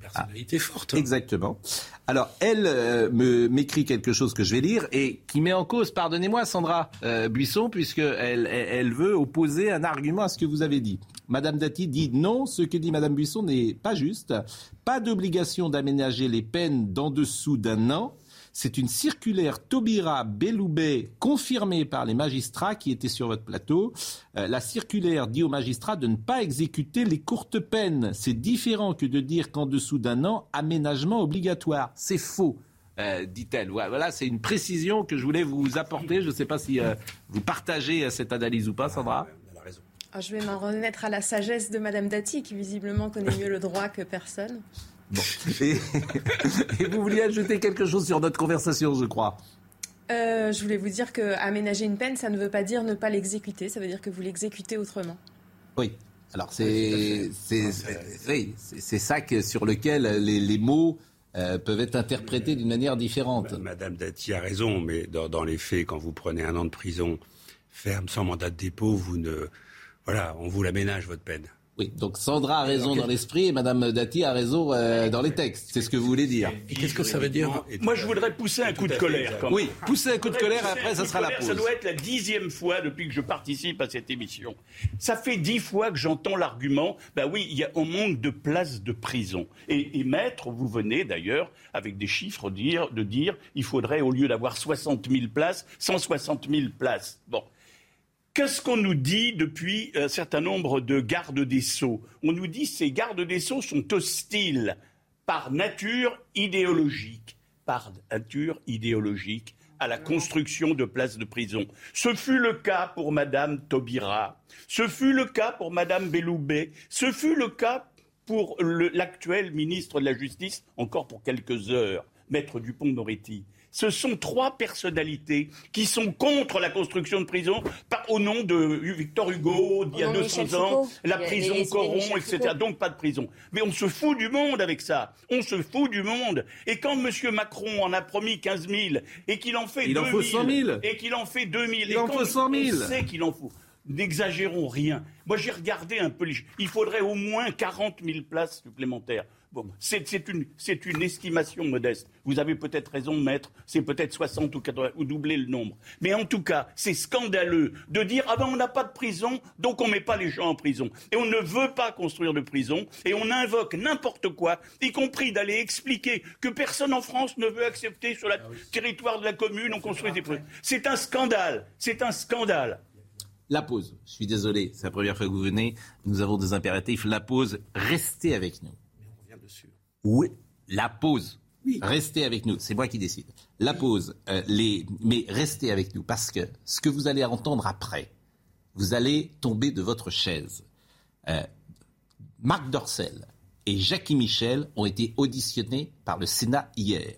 personnalité forte. Hein.
Exactement. Alors, elle euh, me m'écrit quelque chose que je vais lire et qui met en cause, pardonnez-moi Sandra euh, Buisson, puisqu'elle elle veut opposer un argument à ce que vous avez dit. Madame Dati dit non, ce que dit Madame Buisson n'est pas juste. Pas d'obligation d'aménager les peines d'en dessous d'un an. C'est une circulaire Taubira Belloubet confirmée par les magistrats qui étaient sur votre plateau. Euh, la circulaire dit aux magistrats de ne pas exécuter les courtes peines. C'est différent que de dire qu'en dessous d'un an, aménagement obligatoire. C'est faux. Euh, dit-elle. Voilà, c'est une précision que je voulais vous apporter. Je ne sais pas si euh, vous partagez cette analyse ou pas, Sandra.
Ah, je vais m'en remettre à la sagesse de Madame Dati, qui visiblement connaît mieux le droit que personne.
Et, vous vouliez ajouter quelque chose sur notre conversation, je crois.
Euh, je voulais vous dire que aménager une peine, ça ne veut pas dire ne pas l'exécuter, ça veut dire que vous l'exécutez autrement.
Oui. Alors c'est c'est ça que, sur lequel les, mots euh, peuvent être interprétées d'une manière différente.
Madame Dati a raison, mais dans, les faits, quand vous prenez un an de prison ferme sans mandat de dépôt, vous ne, voilà, on vous l'aménage votre peine.
Oui, donc Sandra a raison dans l'esprit et Madame Dati a raison euh, dans les textes. C'est ce que vous voulez dire.
Et qu'est-ce que ça veut dire
Moi, je voudrais pousser un coup de colère.
Oui, pousser un coup de colère et après, ça sera la pause.
Ça doit être la dixième fois depuis que je participe à cette émission. Ça fait dix fois que j'entends l'argument, bah oui, il y a, on manque de places de prison. Et, maître, vous venez d'ailleurs avec des chiffres dire, de dire, il faudrait au lieu d'avoir 60 000 places, 160 000 places. Bon. Qu'est-ce qu'on nous dit depuis un certain nombre de gardes des sceaux? On nous dit que ces gardes des sceaux sont hostiles par nature idéologique, par nature idéologique à la construction de places de prison. Ce fut le cas pour Madame Taubira, ce fut le cas pour Madame Belloubet, ce fut le cas pour l'actuel ministre de la Justice, encore pour quelques heures, Maître Dupont-Moretti ce sont trois personnalités qui sont contre la construction de prisons au nom de Victor Hugo d'il y a 200 ans, la prison corrompt, etc. Donc pas de prison. Mais on se fout du monde avec ça. On se fout du monde. Et quand M. Macron en a promis 15 000 et qu'il en fait 2 000, et qu'il en fait 2 000 il
et en faut 100 000.
on sait qu'il en faut. N'exagérons rien. Moi, j'ai regardé un peu. Il faudrait au moins 40 000 places supplémentaires. Bon, c'est une, une, estimation modeste. Vous avez peut-être raison, maître, c'est peut-être 60 ou 80, ou doubler le nombre. Mais en tout cas, c'est scandaleux de dire Ah ben on n'a pas de prison, donc on ne met pas les gens en prison. Et on ne veut pas construire de prison, et on invoque n'importe quoi, y compris d'aller expliquer que personne en France ne veut accepter sur le ah territoire de la commune, on construit des prisons. C'est un scandale, c'est un scandale.
La pause. Je suis désolé, c'est la première fois que vous venez. Nous avons des impératifs. La pause, restez avec nous. Oui, la pause? Restez avec nous, c'est moi qui décide. La pause, euh, les... mais restez avec nous parce que ce que vous allez entendre après, vous allez tomber de votre chaise. Euh, Marc Dorcel et Jackie Michel ont été auditionnés par le Sénat hier.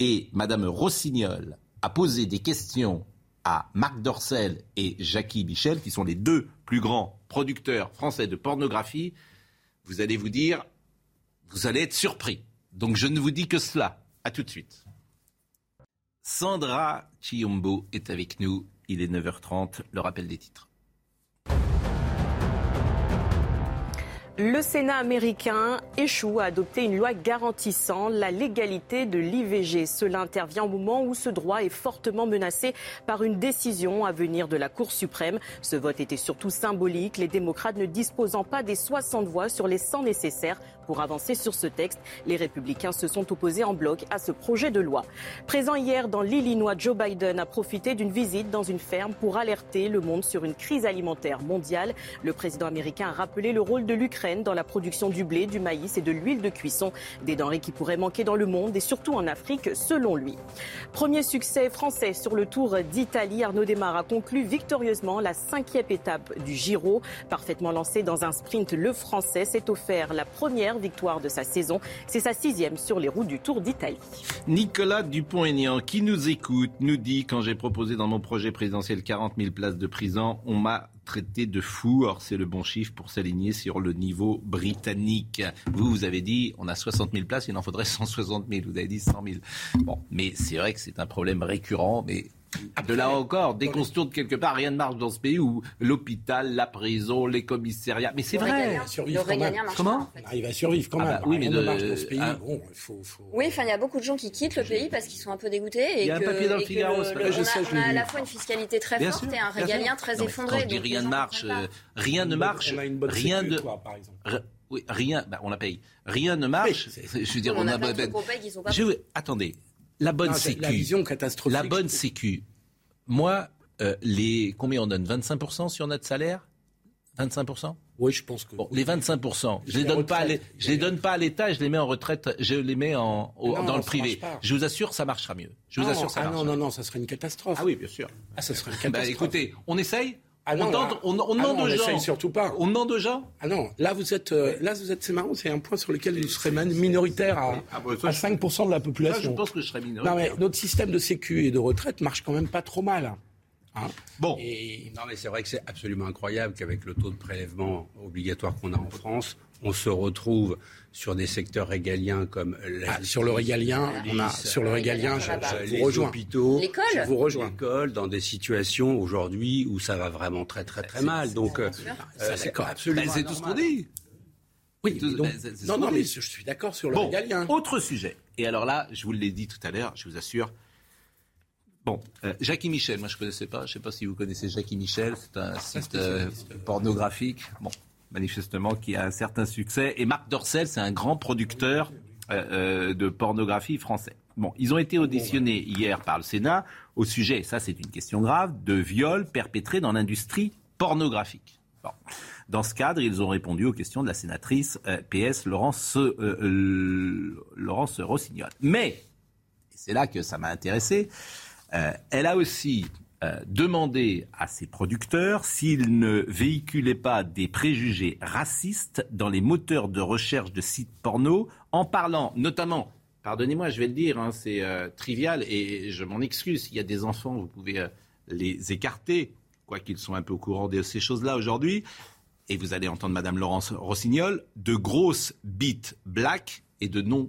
Et Madame Rossignol a posé des questions à Marc Dorcel et Jackie Michel, qui sont les deux plus grands producteurs français de pornographie. Vous allez vous dire, vous allez être surpris. Donc je ne vous dis que cela. À tout de suite. Sandra Chiombo est avec nous. Il est 9h30. Le rappel des titres.
Le Sénat américain échoue à adopter une loi garantissant la légalité de l'IVG. Cela intervient au moment où ce droit est fortement menacé par une décision à venir de la Cour suprême. Ce vote était surtout symbolique, les démocrates ne disposant pas des 60 voix sur les 100 nécessaires pour avancer sur ce texte. Les républicains se sont opposés en bloc à ce projet de loi. Présent hier dans l'Illinois, Joe Biden a profité d'une visite dans une ferme pour alerter le monde sur une crise alimentaire mondiale. Le président américain a rappelé le rôle de l'Ukraine dans la production du blé, du maïs et de l'huile de cuisson, des denrées qui pourraient manquer dans le monde et surtout en Afrique, selon lui. Premier succès français sur le Tour d'Italie, Arnaud Demar a conclu victorieusement la cinquième étape du Giro. Parfaitement lancé dans un sprint, le Français s'est offert la première victoire de sa saison. C'est sa sixième sur les routes du Tour d'Italie.
Nicolas Dupont-Aignan, qui nous écoute, nous dit quand j'ai proposé dans mon projet présidentiel 40 000 places de prison, on m'a traité de fou. Or, c'est le bon chiffre pour s'aligner sur le niveau britannique. Vous, vous avez dit, on a 60 000 places, il en faudrait 160 000. Vous avez dit 100 000. Bon, mais c'est vrai que c'est un problème récurrent, mais de là encore, dès qu'on se tourne quelque part, rien ne marche dans ce pays où l'hôpital, la prison, les commissariats. Mais c'est vrai.
Comment Il va survivre quand ah même. Bah
oui,
mais
de... marche dans ce pays. Ah. Bon, faut, faut... Oui, enfin, il y a beaucoup de gens qui quittent le pays parce qu'ils sont un peu dégoûtés. Et il y a un papier dans le Figaro. Le, le, on, a, à la fois une fiscalité très forte et un régalien très effondré.
Quand je dis rien ne marche, rien ne marche, rien de.
par exemple.
Oui, rien, bah, on la paye. Rien ne marche. je veux dire, on, a. Attendez, la bonne sécu. La
vision catastrophique.
La bonne sécu. Moi, euh, les combien on donne? 25% sur notre salaire? 25%
Oui, je pense que.
les 25%, je les donne pas, je les donne pas à l'État, je les mets en retraite, je les mets en, dans le privé. Je vous assure, ça marchera mieux. Je vous assure, ça
ah non, non, non, ça serait une catastrophe.
Ah oui, bien sûr.
Ah, ça serait une
bah, catastrophe. écoutez, on essaye.
Ah non,
on, demande, on, on,
ah gens. surtout pas.
On demande aux gens.
Ah non, là vous êtes, euh, là vous êtes, c'est marrant, c'est un point sur lequel il serait minoritaire à, ah, à 5% de la population.
je pense que je serais minoritaire. Non mais
notre système de sécu et de retraite marche quand même pas trop mal.
Hein bon. Non, mais c'est vrai que c'est absolument incroyable qu'avec le taux de prélèvement obligatoire qu'on a en France, on se retrouve sur des secteurs régaliens comme
ah, sur le régalien, on a sur le régalien, je,
je vous rejoins. Hôpitaux,
je
vous rejoins. L'école, dans des situations aujourd'hui où ça va vraiment très très très mal. Donc euh,
c'est absolument.
C'est tout ce qu'on dit.
Oui, non, non, mais je suis d'accord sur le
bon,
régalien.
Autre sujet. Et alors là, je vous l'ai dit tout à l'heure, je vous assure. Bon, euh, Jackie Michel, moi je ne connaissais pas. Je ne sais pas si vous connaissez Jackie Michel. C'est un site euh, pornographique. Bon, manifestement, qui a un certain succès. Et Marc Dorcel, c'est un grand producteur euh, de pornographie français. Bon, ils ont été auditionnés hier par le Sénat au sujet, ça c'est une question grave, de viols perpétrés dans l'industrie pornographique. Dans ce cadre, ils ont répondu aux questions de la sénatrice euh, PS Laurence, euh, Laurence Rossignol. Mais, c'est là que ça m'a intéressé, euh, elle a aussi demandé à ses producteurs s'ils ne véhiculaient pas des préjugés racistes dans les moteurs de recherche de sites porno, en parlant notamment pardonnez-moi, je vais le dire, hein, c'est trivial et je m'en excuse. Il y a des enfants, vous pouvez les écarter, quoiqu'ils sont un peu au courant de ces choses-là aujourd'hui et vous allez entendre Madame Laurence Rossignol, de grosses bites black et de non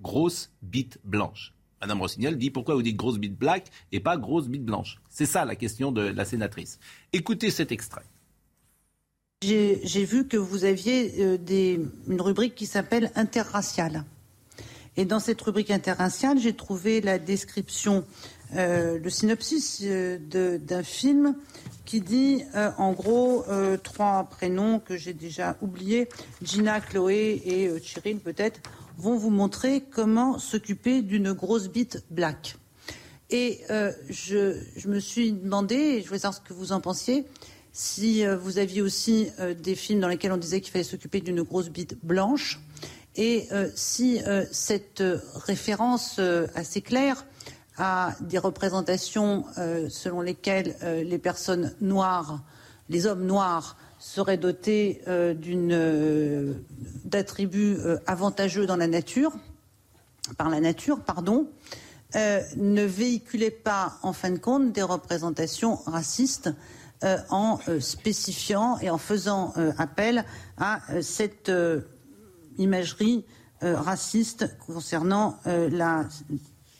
grosses bites blanches. Madame Rossignol dit pourquoi vous dites grosses bites black et pas grosses bites blanches C'est ça la question de la sénatrice. Écoutez cet extrait.
J'ai vu que vous aviez euh, une rubrique qui s'appelle interracial. Et dans cette rubrique interraciale, j'ai trouvé la description, euh, le synopsis euh, d'un film qui dit en gros trois prénoms que j'ai déjà oubliés, Gina, Chloé et Cheryl peut-être, vont vous montrer comment s'occuper d'une grosse bite black. Et je, je, me suis demandé, je voulais savoir ce que vous en pensiez, si vous aviez aussi des films dans lesquels on disait qu'il fallait s'occuper d'une grosse bite blanche, et si cette référence assez claire à des représentations euh, selon lesquelles euh, les personnes noires, les hommes noirs, seraient dotés euh, d'attributs avantageux dans la nature, par la nature, pardon, ne véhiculait pas, en fin de compte, des représentations racistes en spécifiant et en faisant appel à cette imagerie raciste concernant la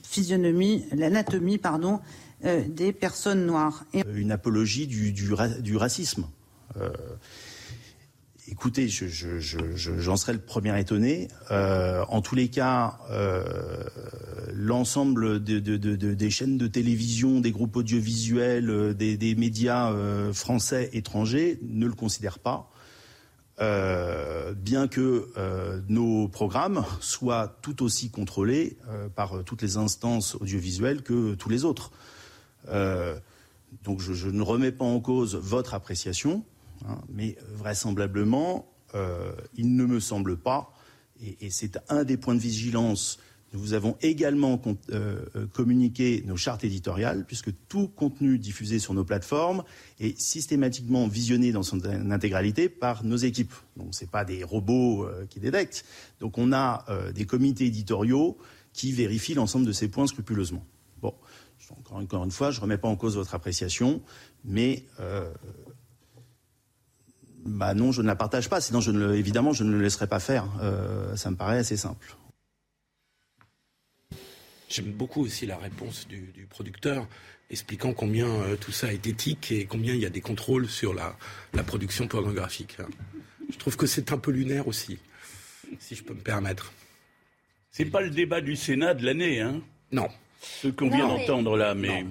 physionomie, l'anatomie, pardon, euh, des personnes noires.
Une apologie du, racisme. Euh, écoutez, j'en je, serais le premier étonné. Euh, en tous les cas, l'ensemble de, de, des chaînes de télévision, des groupes audiovisuels, des, médias français, étrangers ne le considèrent pas. Euh, bien que euh, nos programmes soient tout aussi contrôlés euh, par toutes les instances audiovisuelles que tous les autres. donc je, ne remets pas en cause votre appréciation, hein, mais vraisemblablement, il ne me semble pas, et c'est un des points de vigilance nous avons également euh, euh, communiqué nos chartes éditoriales, puisque tout contenu diffusé sur nos plateformes est systématiquement visionné dans son intégralité par nos équipes. Donc ce pas des robots euh, qui détectent. Donc on a des comités éditoriaux qui vérifient l'ensemble de ces points scrupuleusement. Bon, encore, une fois, je ne remets pas en cause votre appréciation, mais bah non, je ne la partage pas. Sinon, je ne évidemment, je ne le laisserai pas faire. ça me paraît assez simple.
J'aime beaucoup aussi la réponse du, du producteur, expliquant combien euh, tout ça est éthique et combien il y a des contrôles sur la, la production pornographique. Je trouve que c'est un peu lunaire aussi, si je peux me permettre.
C'est pas le débat du Sénat de l'année, hein?
Non.
Ce qu'on vient d'entendre là, mais.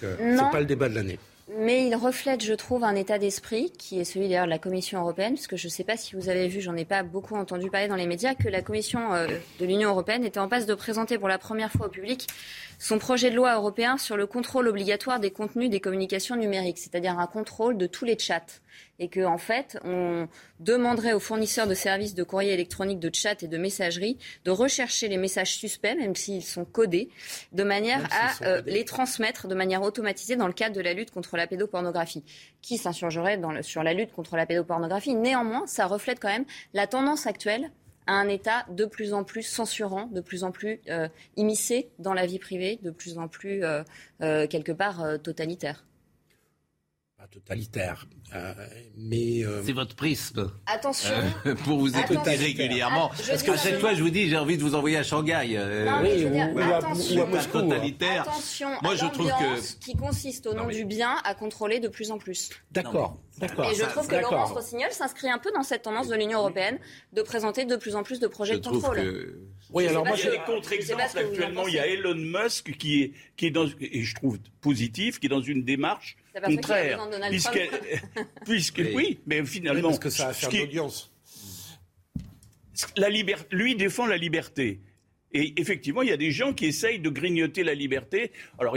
C'est pas le débat de l'année.
Mais il reflète, je trouve, un état d'esprit qui est celui d'ailleurs de la Commission européenne, puisque je ne sais pas si vous avez vu, j'en ai pas beaucoup entendu parler dans les médias, que la Commission euh, de l'Union européenne était en passe de présenter pour la première fois au public son projet de loi européen sur le contrôle obligatoire des contenus des communications numériques, c'est-à-dire un contrôle de tous les chats et qu'en en fait, on demanderait aux fournisseurs de services de courrier électronique, de chat et de messagerie de rechercher les messages suspects, même s'ils sont codés, de manière à euh, les transmettre de manière automatisée dans le cadre de la lutte contre la pédopornographie. Qui s'insurgerait sur la lutte contre la pédopornographie Néanmoins, ça reflète quand même la tendance actuelle à un État de plus en plus censurant, de plus en plus euh, immiscé dans la vie privée, de plus en plus, euh, quelque part, totalitaire.
Pas totalitaire. Euh, mais euh,
c'est votre prisme.
Attention.
Euh, pour vous écouter régulièrement. Ah, Parce qu'à chaque fois, je vous dis, j'ai envie de vous envoyer à Shanghai.
Non, oui, ou, dire, ou, attention,
ou, à, Moscou. Totalitaire.
Attention Moi, je trouve que qui consiste au nom mais... du bien à contrôler de plus en plus.
D'accord. D'accord.
Et je trouve que Laurence Rossignol s'inscrit un peu dans cette tendance de l'Union européenne de présenter de plus en plus de projets
je
de contrôle.
Que...
Oui, alors moi, il y a des contre-exemples actuellement. Il y a Elon Musk qui est, qui est dans, et je trouve positif, qui est dans une démarche contraire. Puisque, puisque oui. oui. mais finalement.
Oui, parce que ça va faire d'audience.
La liberté, lui défend la liberté. Et effectivement, il y a des gens qui essayent de grignoter la liberté. Alors,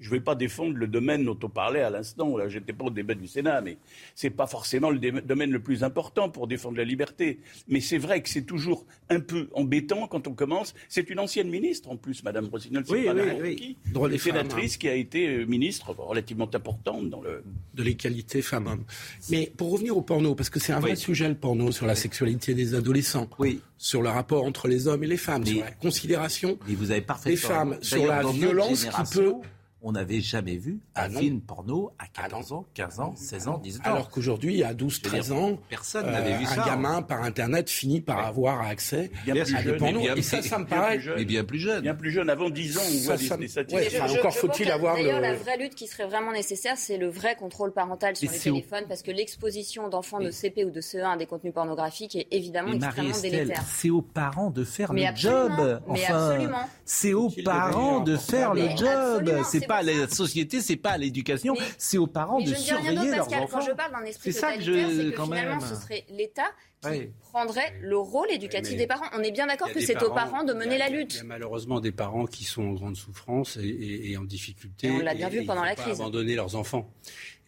je ne vais pas défendre le domaine dont on parlait à l'instant. Là, j'étais pas au débat du Sénat, mais c'est pas forcément le domaine le plus important pour défendre la liberté. Mais c'est vrai que c'est toujours un peu embêtant quand on commence. C'est une ancienne ministre en plus, Madame Rossignol.
Oui,
pas
oui,
qui, Drôle une sénatrice qui a été euh, ministre relativement importante dans le
de l'égalité femmes-hommes. Mais pour revenir au porno, parce que c'est un vrai sujet le porno sur la sexualité des adolescents.
Oui.
Sur le rapport entre les hommes et les femmes, sur la considération
vous avez
des femmes, sur la violence qui peut
on n'avait jamais vu un ah film porno à 14 ans, 15 ans, 16 ans, 18 ans.
Alors qu'aujourd'hui, à 12, 13 ans,
personne n'avait vu ça.
Un gamin par Internet finit par avoir accès
bien à des pornos.
Et, ça, ça me paraît.
Mais bien plus jeune.
Bien plus jeune, avant 10 ans, on voit des, des statistiques.
encore faut-il avoir
D'ailleurs, la vraie lutte qui serait vraiment nécessaire, c'est le vrai contrôle parental sur les téléphones, parce que l'exposition d'enfants de CP ou de CE1 à des contenus pornographiques est évidemment extrêmement délétère.
C'est aux parents de faire le job.
Mais absolument.
C'est aux parents de faire le job. C'est pas la société c'est pas à l'éducation, c'est aux parents de surveiller leurs enfants.
Quand je parle d'un esprit totalitaire, c'est que finalement, ce serait l'État qui prendrait le rôle éducatif des parents. On est bien d'accord que c'est aux parents de mener la lutte.
Il y a malheureusement des parents qui sont en grande souffrance et, en difficulté.
on l'a bien vu pendant la crise.
abandonner leurs enfants.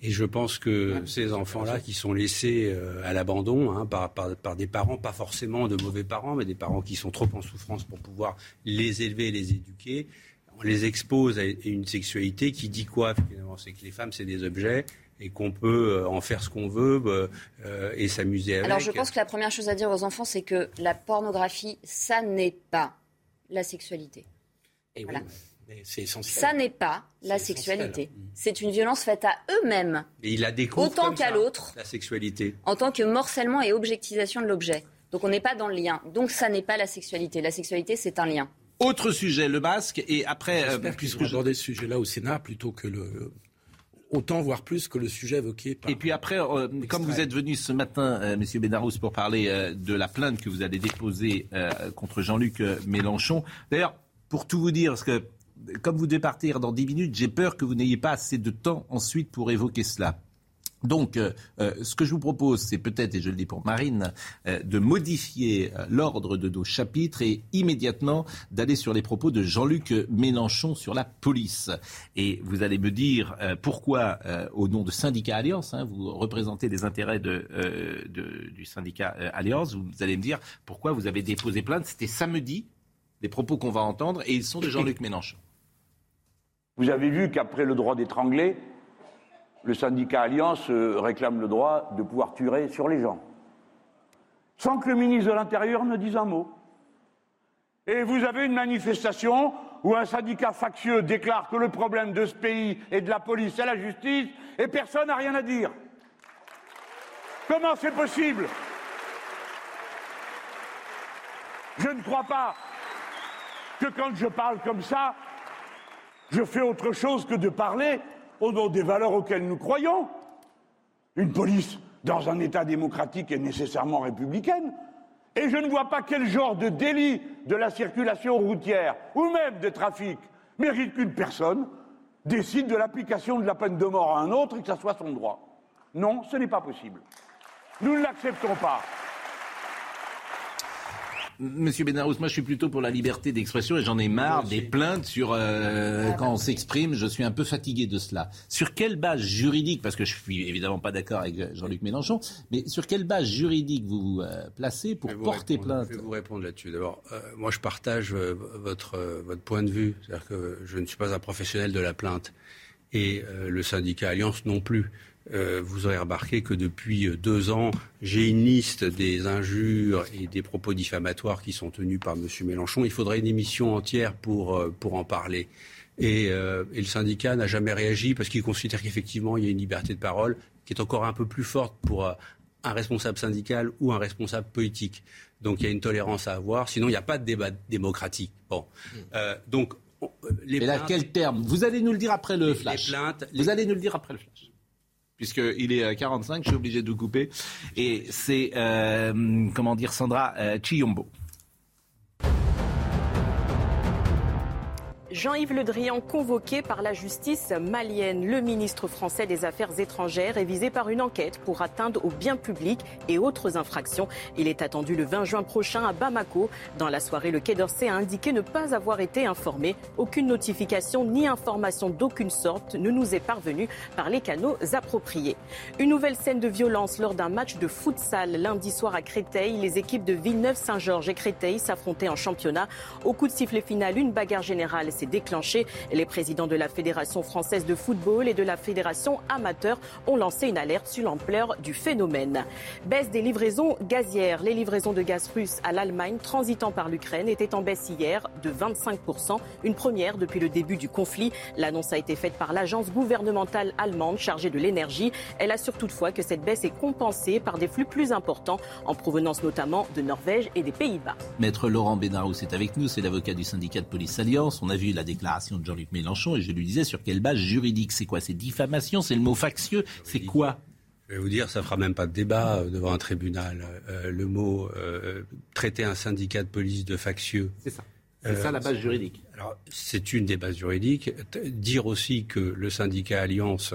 Et je pense que ces enfants-là qui sont laissés euh, à l'abandon hein, par, par, des parents, pas forcément de mauvais parents, mais des parents qui sont trop en souffrance pour pouvoir les élever et les éduquer, on les expose à une sexualité qui dit quoi finalement? C'est que les femmes, c'est des objets et qu'on peut euh, en faire ce qu'on veut euh, et s'amuser avec.
Alors je pense que la première chose à dire aux enfants, c'est que la pornographie, ça n'est pas la sexualité.
Et voilà. c'est essentiel.
Ça n'est pas la sexualité. C'est une violence faite à eux-mêmes.
Et il a
autant qu'à l'autre.
La sexualité.
En tant que morcellement et objectivation de l'objet. Donc on n'est pas dans le lien. Donc ça n'est pas la sexualité. La sexualité, c'est un lien.
Autre sujet, le masque. Et après,
euh, puisque j'abordais ce sujet-là au Sénat plutôt que le autant voire plus que le sujet évoqué par.
Et puis après, euh, comme vous êtes venu ce matin, euh, Monsieur Benarous, pour parler euh, de la plainte que vous allez déposer contre Jean-Luc Mélenchon. D'ailleurs, pour tout vous dire, parce que comme vous devez partir dans 10 minutes, j'ai peur que vous n'ayez pas assez de temps ensuite pour évoquer cela. Donc, euh, euh, ce que je vous propose, c'est peut-être, et je le dis pour Marine, euh, de modifier l'ordre de nos chapitres et immédiatement d'aller sur les propos de Jean-Luc Mélenchon sur la police. Et vous allez me dire pourquoi, au nom de Syndicat Alliance, hein, vous représentez les intérêts de, du syndicat Alliance, vous allez me dire pourquoi vous avez déposé plainte. C'était samedi, les propos qu'on va entendre, et ils sont de Jean-Luc Mélenchon.
Vous avez vu qu'après le droit d'étrangler, le syndicat Alliance euh, réclame le droit de pouvoir tuer sur les gens, sans que le ministre de l'Intérieur ne dise un mot. Et vous avez une manifestation où un syndicat factieux déclare que le problème de ce pays est de la police et la justice, et personne n'a rien à dire. Comment c'est possible? Je ne crois pas que quand je parle comme ça, je fais autre chose que de parler au nom des valeurs auxquelles nous croyons. Une police dans un État démocratique est nécessairement républicaine. Et je ne vois pas quel genre de délit de la circulation routière ou même de trafic mérite qu'une personne décide de l'application de la peine de mort à un autre et que ça soit son droit. Non, ce n'est pas possible. Nous ne l'acceptons pas.
Monsieur Benarous, moi je suis plutôt pour la liberté d'expression et j'en ai marre des plaintes sur euh, quand on s'exprime. Je suis un peu fatigué de cela. Sur quelle base juridique, parce que je suis évidemment pas d'accord avec Jean-Luc Mélenchon, mais sur quelle base juridique vous vous euh, placez pour porter plainte
Je vais vous répondre là-dessus. D'abord, euh, moi je partage votre votre point de vue, c'est-à-dire que je ne suis pas un professionnel de la plainte. et le syndicat Alliance non plus. Vous aurez remarqué que depuis deux ans, j'ai une liste des injures et des propos diffamatoires qui sont tenus par M. Mélenchon. Il faudrait une émission entière pour, pour en parler. Et, et le syndicat n'a jamais réagi parce qu'il considère qu'effectivement, il y a une liberté de parole qui est encore un peu plus forte pour un responsable syndical ou un responsable politique. Donc il y a une tolérance à avoir, sinon il n'y a pas de débat démocratique. Bon. Hmm. Euh, donc,
les Mais là, quel terme? Vous allez nous le dire après le flash.
Les plaintes,
Vous allez nous le dire après le flash. Puisqu'il est 45, je suis obligé de vous couper. Et c'est, euh, comment dire, Sandra euh, Chiyombo.
Jean-Yves Le Drian convoqué par la justice malienne. Le ministre français des Affaires étrangères est visé par une enquête pour atteindre au bien public et autres infractions. Il est attendu le 20 juin prochain à Bamako. Dans la soirée, le Quai d'Orsay a indiqué ne pas avoir été informé. Aucune notification ni information d'aucune sorte ne nous est parvenue par les canaux appropriés. Une nouvelle scène de violence lors d'un match de futsal lundi soir à Créteil. Les équipes de Villeneuve-Saint-Georges et Créteil s'affrontaient en championnat. Au coup de sifflet final, une bagarre générale s'est déclenchée. Les présidents de la Fédération française de football et de la Fédération amateur ont lancé une alerte sur l'ampleur du phénomène. Baisse des livraisons gazières. Les livraisons de gaz russe à l'Allemagne transitant par l'Ukraine étaient en baisse hier de 25%, une première depuis le début du conflit. L'annonce a été faite par l'agence gouvernementale allemande chargée de l'énergie. Elle assure toutefois que cette baisse est compensée par des flux plus importants en provenance notamment de Norvège et des Pays-Bas.
Maître Laurent Benarous est avec nous, c'est l'avocat du syndicat de police Alliance. On a vu la déclaration de Jean-Luc Mélenchon et je lui disais sur quelle base juridique? C'est quoi? C'est diffamation? C'est le mot factieux? C'est quoi?
Je vais vous dire, ça fera même pas de débat euh, devant un tribunal. Euh, le mot euh, traiter un syndicat de police de factieux.
C'est ça. C'est ça la base juridique.
Alors, c'est une des bases juridiques. Dire aussi que le syndicat Alliance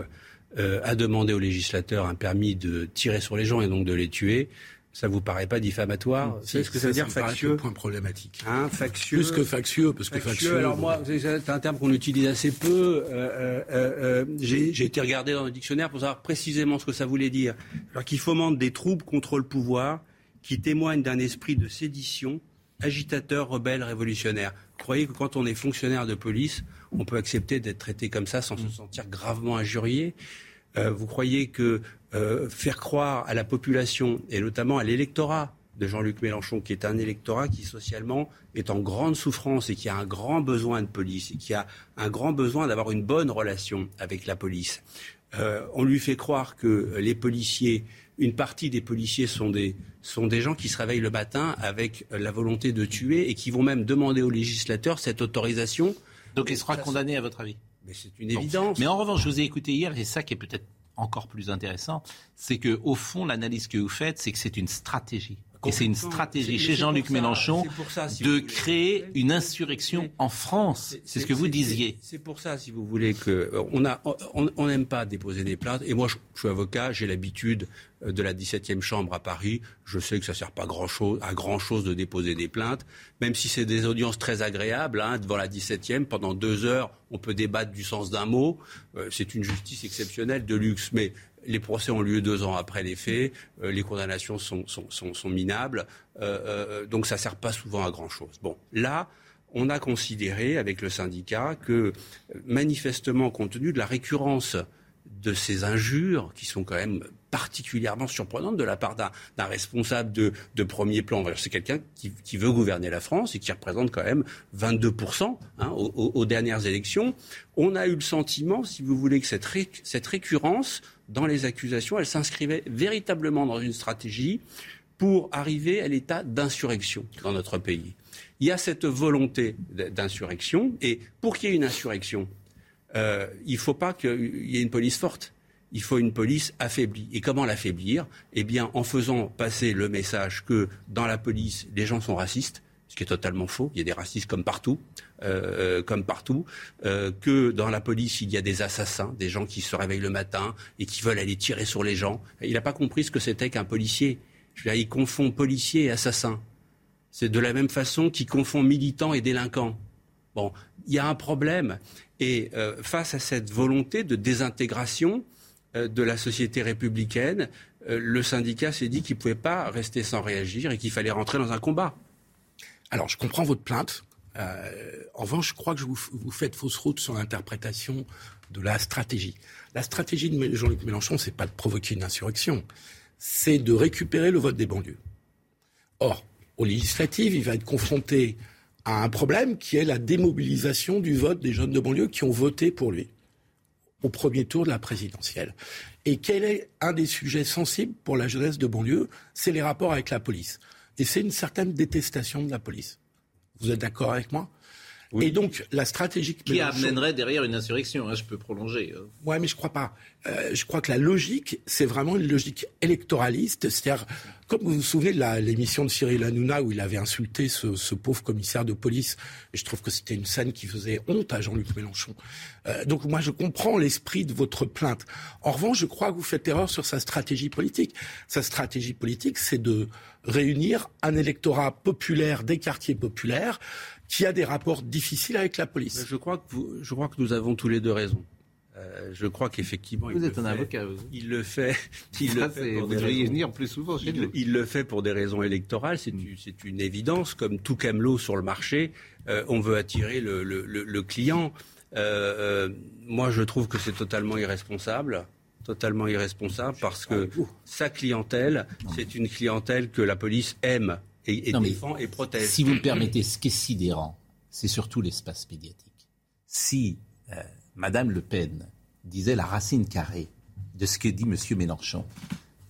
a demandé au législateur un permis de tirer sur les gens et donc de les tuer, ça vous paraît pas diffamatoire
C'est ce que ça, veut dire factieux un point problématique.
Hein, factieux.
Plus que factieux, parce que factieux.
alors moi, c'est un terme qu'on utilise assez peu. Euh, euh, euh, J'ai été regardé dans le dictionnaire pour savoir précisément ce que ça voulait dire. Alors qu'il fomente des troubles contre le pouvoir, qui témoignent d'un esprit de sédition, agitateur, rebelle, révolutionnaire. Vous croyez que quand on est fonctionnaire de police, on peut accepter d'être traité comme ça sans se sentir gravement injurié? Vous croyez que euh, faire croire à la population et notamment à l'électorat de Jean-Luc Mélenchon, qui est un électorat qui socialement est en grande souffrance et qui a un grand besoin de police et qui a un grand besoin d'avoir une bonne relation avec la police. Euh, on lui fait croire que les policiers, une partie des policiers sont des, sont des gens qui se réveillent le matin avec la volonté de tuer et qui vont même demander au législateur cette autorisation.
Donc il sera condamné à votre avis?
Mais c'est une évidence.
Mais en revanche, je vous ai écouté hier, et ça qui est peut-être encore plus intéressant, c'est que au fond, l'analyse que vous faites, c'est que c'est une stratégie. Et c'est une stratégie chez Jean-Luc Mélenchon de créer une insurrection en France. C'est ce que vous disiez.
C'est pour ça, si vous voulez, que euh, on a, on n'aime pas déposer des plaintes. Et moi, je, suis avocat, j'ai l'habitude euh, de la 17e chambre à Paris. Je sais que ça sert pas grand chose, à grand chose de déposer des plaintes, même si c'est des audiences très agréables. Hein, devant la 17e, pendant deux heures, on peut débattre du sens d'un mot. Euh, c'est une justice exceptionnelle de luxe. Mais les procès ont lieu deux ans après les faits, euh, les condamnations sont, minables, euh, euh, donc ça ne sert pas souvent à grand-chose. Bon, là, on a considéré avec le syndicat que, manifestement, compte tenu de la récurrence de ces injures, qui sont quand même particulièrement surprenantes de la part d'un responsable de, premier plan. C'est quelqu'un qui, veut gouverner la France et qui représente quand même 22% hein, aux, dernières élections. On a eu le sentiment, si vous voulez, que cette, cette récurrence dans les accusations, elle s'inscrivait véritablement dans une stratégie pour arriver à l'état d'insurrection dans notre pays. Il y a cette volonté d'insurrection, et pour qu'il y ait une insurrection, euh, il ne faut pas qu'il y ait une police forte. Il faut une police affaiblie. Et comment l'affaiblir? Eh bien, en faisant passer le message que dans la police, les gens sont racistes, ce qui est totalement faux. Il y a des racistes comme partout, euh, comme partout. Euh, que dans la police, il y a des assassins, des gens qui se réveillent le matin et qui veulent aller tirer sur les gens. Il n'a pas compris ce que c'était qu'un policier. Je veux dire, il confond policier et assassin. C'est de la même façon qu'il confond militant et délinquant. Bon, il y a un problème. Et euh, face à cette volonté de désintégration de la société républicaine, le syndicat s'est dit qu'il ne pouvait pas rester sans réagir et qu'il fallait rentrer dans un combat.
Alors, je comprends votre plainte. Euh, en revanche, je crois que vous, faites fausse route sur l'interprétation de la stratégie. La stratégie de Jean-Luc Mélenchon, c'est pas de provoquer une insurrection, c'est de récupérer le vote des banlieues. Or, aux législatives, il va être confronté à un problème qui est la démobilisation du vote des jeunes de banlieue qui ont voté pour lui au premier tour de la présidentielle. Et quel est un des sujets sensibles pour la jeunesse de banlieue? C'est les rapports avec la police. Et c'est une certaine détestation de la police. Vous êtes d'accord avec moi? Et donc, la stratégie...
Qui amènerait derrière une insurrection, hein, je peux prolonger. Hein.
Ouais, mais je crois pas. Euh, je crois que la logique, c'est vraiment une logique électoraliste. C'est-à-dire, comme vous vous souvenez de l'émission de Cyril Hanouna où il avait insulté ce, ce, pauvre commissaire de police, et je trouve que c'était une scène qui faisait honte à Jean-Luc Mélenchon. Euh, donc moi, je comprends l'esprit de votre plainte. En revanche, je crois que vous faites erreur sur sa stratégie politique. Sa stratégie politique, c'est de réunir un électorat populaire des quartiers populaires qui a des rapports difficiles avec la police.
Je crois que, vous, je crois que nous avons tous les deux raison. Euh, je crois qu'effectivement,
vous êtes un avocat.
Il le fait. Il
le fait pour vous devriez venir plus souvent. Chez
il,
nous.
il, le fait pour des raisons électorales. C'est une, une, évidence. Comme tout camelot sur le marché, euh, on veut attirer le, le, le client. Euh, moi, je trouve que c'est totalement irresponsable totalement irresponsable parce que sa clientèle, c'est une clientèle que la police aime et, défend et protège.
Si vous me permettez, ce qui est sidérant, c'est surtout l'espace médiatique. Si euh, Madame Le Pen disait la racine carrée de ce que dit M. Mélenchon,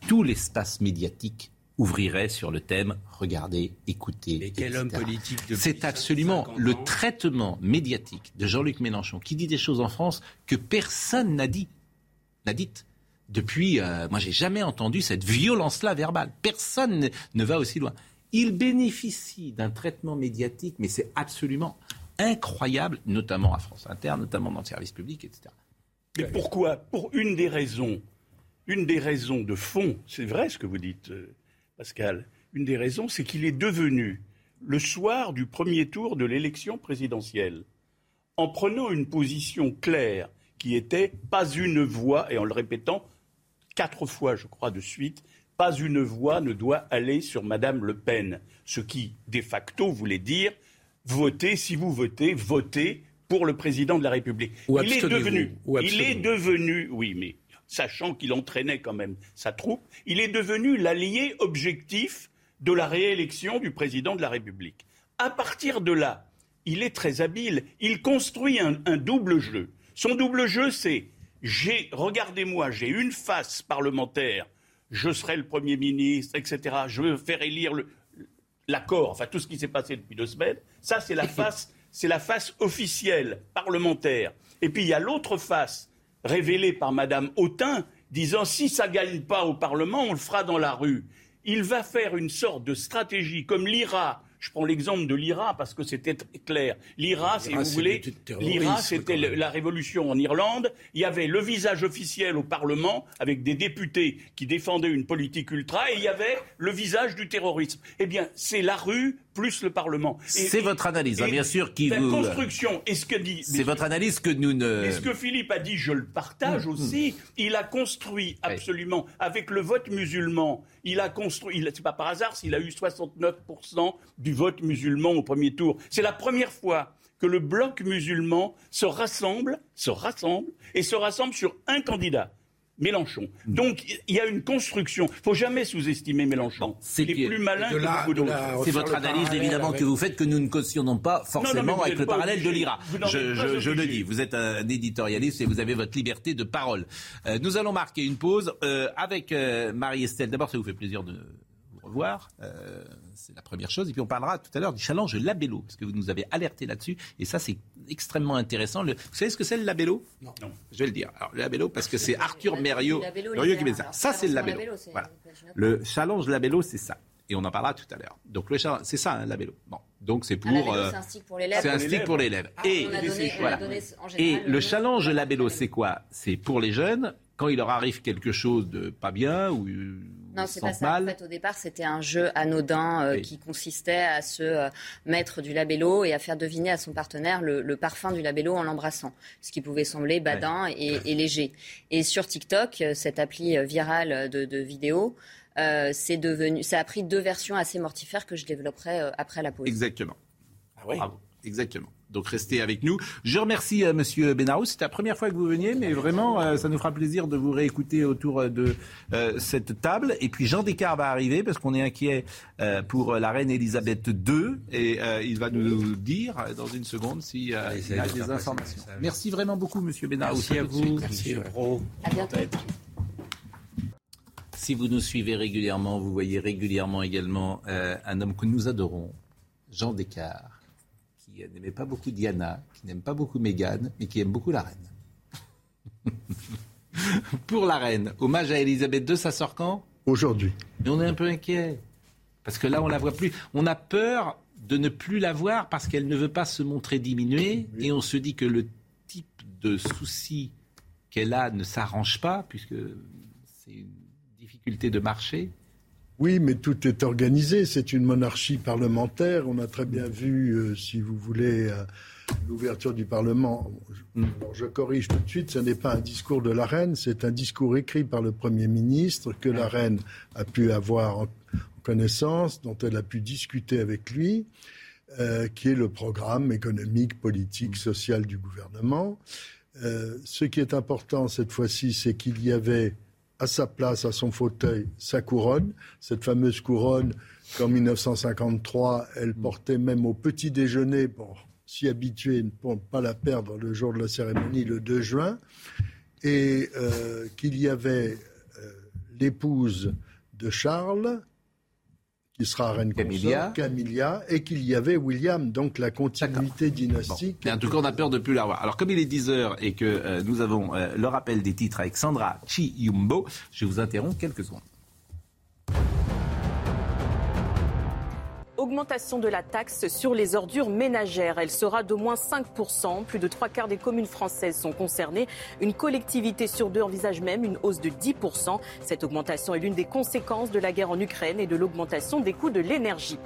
tout l'espace médiatique ouvrirait sur le thème regardez, écoutez.
Mais quel homme politique
C'est absolument le traitement médiatique de Jean-Luc Mélenchon qui dit des choses en France que personne n'a dit l'a dite. Depuis, euh, moi, j'ai jamais entendu cette violence-là verbale. Personne ne, va aussi loin. Il bénéficie d'un traitement médiatique, mais c'est absolument incroyable, notamment à France Inter, notamment dans le service public, etc.
Mais pourquoi? Pour une des raisons, une des raisons de fond, c'est vrai ce que vous dites, euh, Pascal. Une des raisons, c'est qu'il est devenu le soir du premier tour de l'élection présidentielle, en prenant une position claire qui était pas une voix, et en le répétant quatre fois, je crois, de suite, pas une voix ne doit aller sur Madame Le Pen. Ce qui, de facto, voulait dire votez, si vous votez, votez pour le président de la République. il est devenu, il est devenu, oui, mais sachant qu'il entraînait quand même sa troupe, il est devenu l'allié objectif de la réélection du président de la République. À partir de là, il est très habile. Il construit un double jeu. Son double jeu, c'est j'ai, regardez-moi, j'ai une face parlementaire, je serai le Premier ministre, etc. Je veux faire élire l'accord, enfin tout ce qui s'est passé depuis deux semaines. Ça, c'est la face, c'est la face officielle parlementaire. Et puis il y a l'autre face révélée par Madame Autain, disant si ça gagne pas au Parlement, on le fera dans la rue. Il va faire une sorte de stratégie comme l'IRA je prends l'exemple de l'IRA parce que c'était clair. L'IRA, si vous voulez, l'IRA, c'était la révolution en Irlande. Il y avait le visage officiel au Parlement avec des députés qui défendaient une politique ultra et il y avait le visage du terrorisme. Eh bien, c'est la rue plus le Parlement.
C'est votre analyse, hein, bien sûr, qui
la
vous.
construction. est ce que dit.
C'est votre analyse que nous ne.
est ce que Philippe a dit, je le partage mmh, aussi. Mmh. Il a construit absolument avec le vote musulman. Il a construit. C'est pas par hasard s'il a eu 69% du vote musulman au premier tour. C'est la première fois que le bloc musulman se rassemble, se rassemble et se rassemble sur un candidat. Mélenchon. Donc il y a une construction. Il faut jamais sous-estimer Mélenchon. C'est est plus malin que
C'est votre analyse évidemment que vous faites que nous ne cautionnons pas forcément avec le parallèle de l'IRA. Je, le dis. Vous êtes un éditorialiste et vous avez votre liberté de parole. Euh, nous allons marquer une pause euh, avec euh, Marie-Estelle. D'abord, ça vous fait plaisir de revoir c'est la première chose. Et puis on parlera tout à l'heure du challenge labello, parce que vous nous avez alerté là-dessus. Et ça, c'est extrêmement intéressant. vous savez ce que c'est le labello?
Non.
Je vais le dire. Alors, le labello, parce que c'est Arthur Mériot qui met ça. Ça, c'est le labello. Voilà. Le challenge labello, c'est ça. Et on en parlera tout à l'heure. Donc le c'est ça, un labello. Bon, donc c'est pour.
Euh, c'est un stick pour l'élève.
C'est un stick pour l'élève. et, et le challenge labello, c'est quoi? C'est pour les jeunes quand il leur arrive quelque chose de pas bien ou
non, c'est pas ça. En fait, au départ, c'était un jeu anodin euh, qui consistait à se euh, mettre du labello et à faire deviner à son partenaire le, parfum du labello en l'embrassant, ce qui pouvait sembler badin et, léger. Et sur TikTok, euh, cette appli virale de, de vidéos, c'est devenu, ça a pris deux versions assez mortifères que je développerai après la pause.
Exactement.
Ah oui.
exactement. Donc restez avec nous. Je remercie M. Euh, Monsieur Benarou. C'était la première fois que vous veniez, mais vraiment, euh, ça nous fera plaisir de vous réécouter autour euh, de cette table. Et puis Jean Descartes va arriver parce qu'on est inquiet pour la reine Elisabeth II et il va nous dire dans une seconde s'il y a des informations. Merci vraiment beaucoup, Monsieur Benarou.
Merci à vous.
Merci.
À bientôt.
Si vous nous suivez régulièrement, vous voyez régulièrement également un homme que nous adorons, Jean Descartes qui n'aimait pas beaucoup Diana, qui n'aime pas beaucoup Meghan, mais qui aime beaucoup la reine. Pour la reine, hommage à Elisabeth II, ça sort quand?
Aujourd'hui.
Mais on est un peu inquiet. Parce que là, on la voit plus. On a peur de ne plus la voir parce qu'elle ne veut pas se montrer diminuée. Et on se dit que le type de souci qu'elle a ne s'arrange pas, puisque c'est une difficulté de marché.
Oui, mais tout est organisé. C'est une monarchie parlementaire. On a très bien vu, euh, si vous voulez, euh, l'ouverture du Parlement. Je corrige tout de suite, ce n'est pas un discours de la reine, c'est un discours écrit par le Premier ministre que la reine a pu avoir en, connaissance, dont elle a pu discuter avec lui, euh, qui est le programme économique, politique, social du gouvernement. ce qui est important cette fois-ci, c'est qu'il y avait à sa place, à son fauteuil, sa couronne, cette fameuse couronne qu'en 1953, elle portait même au petit déjeuner pour s'y habituer, pour ne pas la perdre le jour de la cérémonie, le 2 juin, et euh, qu'il y avait euh, l'épouse de Charles, qui sera reine Camilla. Camilla, et qu'il y avait William, donc la continuité dynastique.
en tout cas, on a peur de plus la voir. Alors, comme il est 10 heures et que euh, nous avons euh, le rappel des titres avec Sandra Chiyumbo, je vous interromps quelques secondes.
Augmentation de la taxe sur les ordures ménagères. Elle sera d'au moins 5%. Plus de trois quarts des communes françaises sont concernées. Une collectivité sur deux envisage même une hausse de 10%. Cette augmentation est l'une des conséquences de la guerre en Ukraine et de l'augmentation des coûts de l'énergie.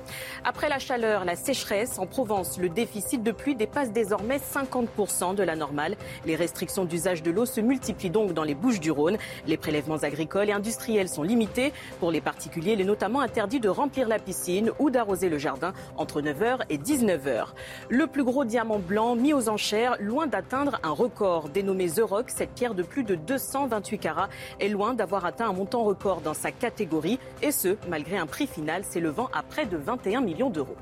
Après la chaleur, la sécheresse, en Provence, le déficit de pluie dépasse désormais 50% de la normale. Les restrictions d'usage de l'eau se multiplient donc dans les Bouches du Rhône. Les prélèvements agricoles et industriels sont limités. Pour les particuliers, il est notamment interdit de remplir la piscine ou d'arroser le jardin entre 9h et 19h. Le plus gros diamant blanc mis aux enchères, loin d'atteindre un record. Dénommé The Rock, cette pierre de plus de 228 carats est loin d'avoir atteint un montant record dans sa catégorie, et ce, malgré un prix final s'élevant à près de 21 millions d'euros.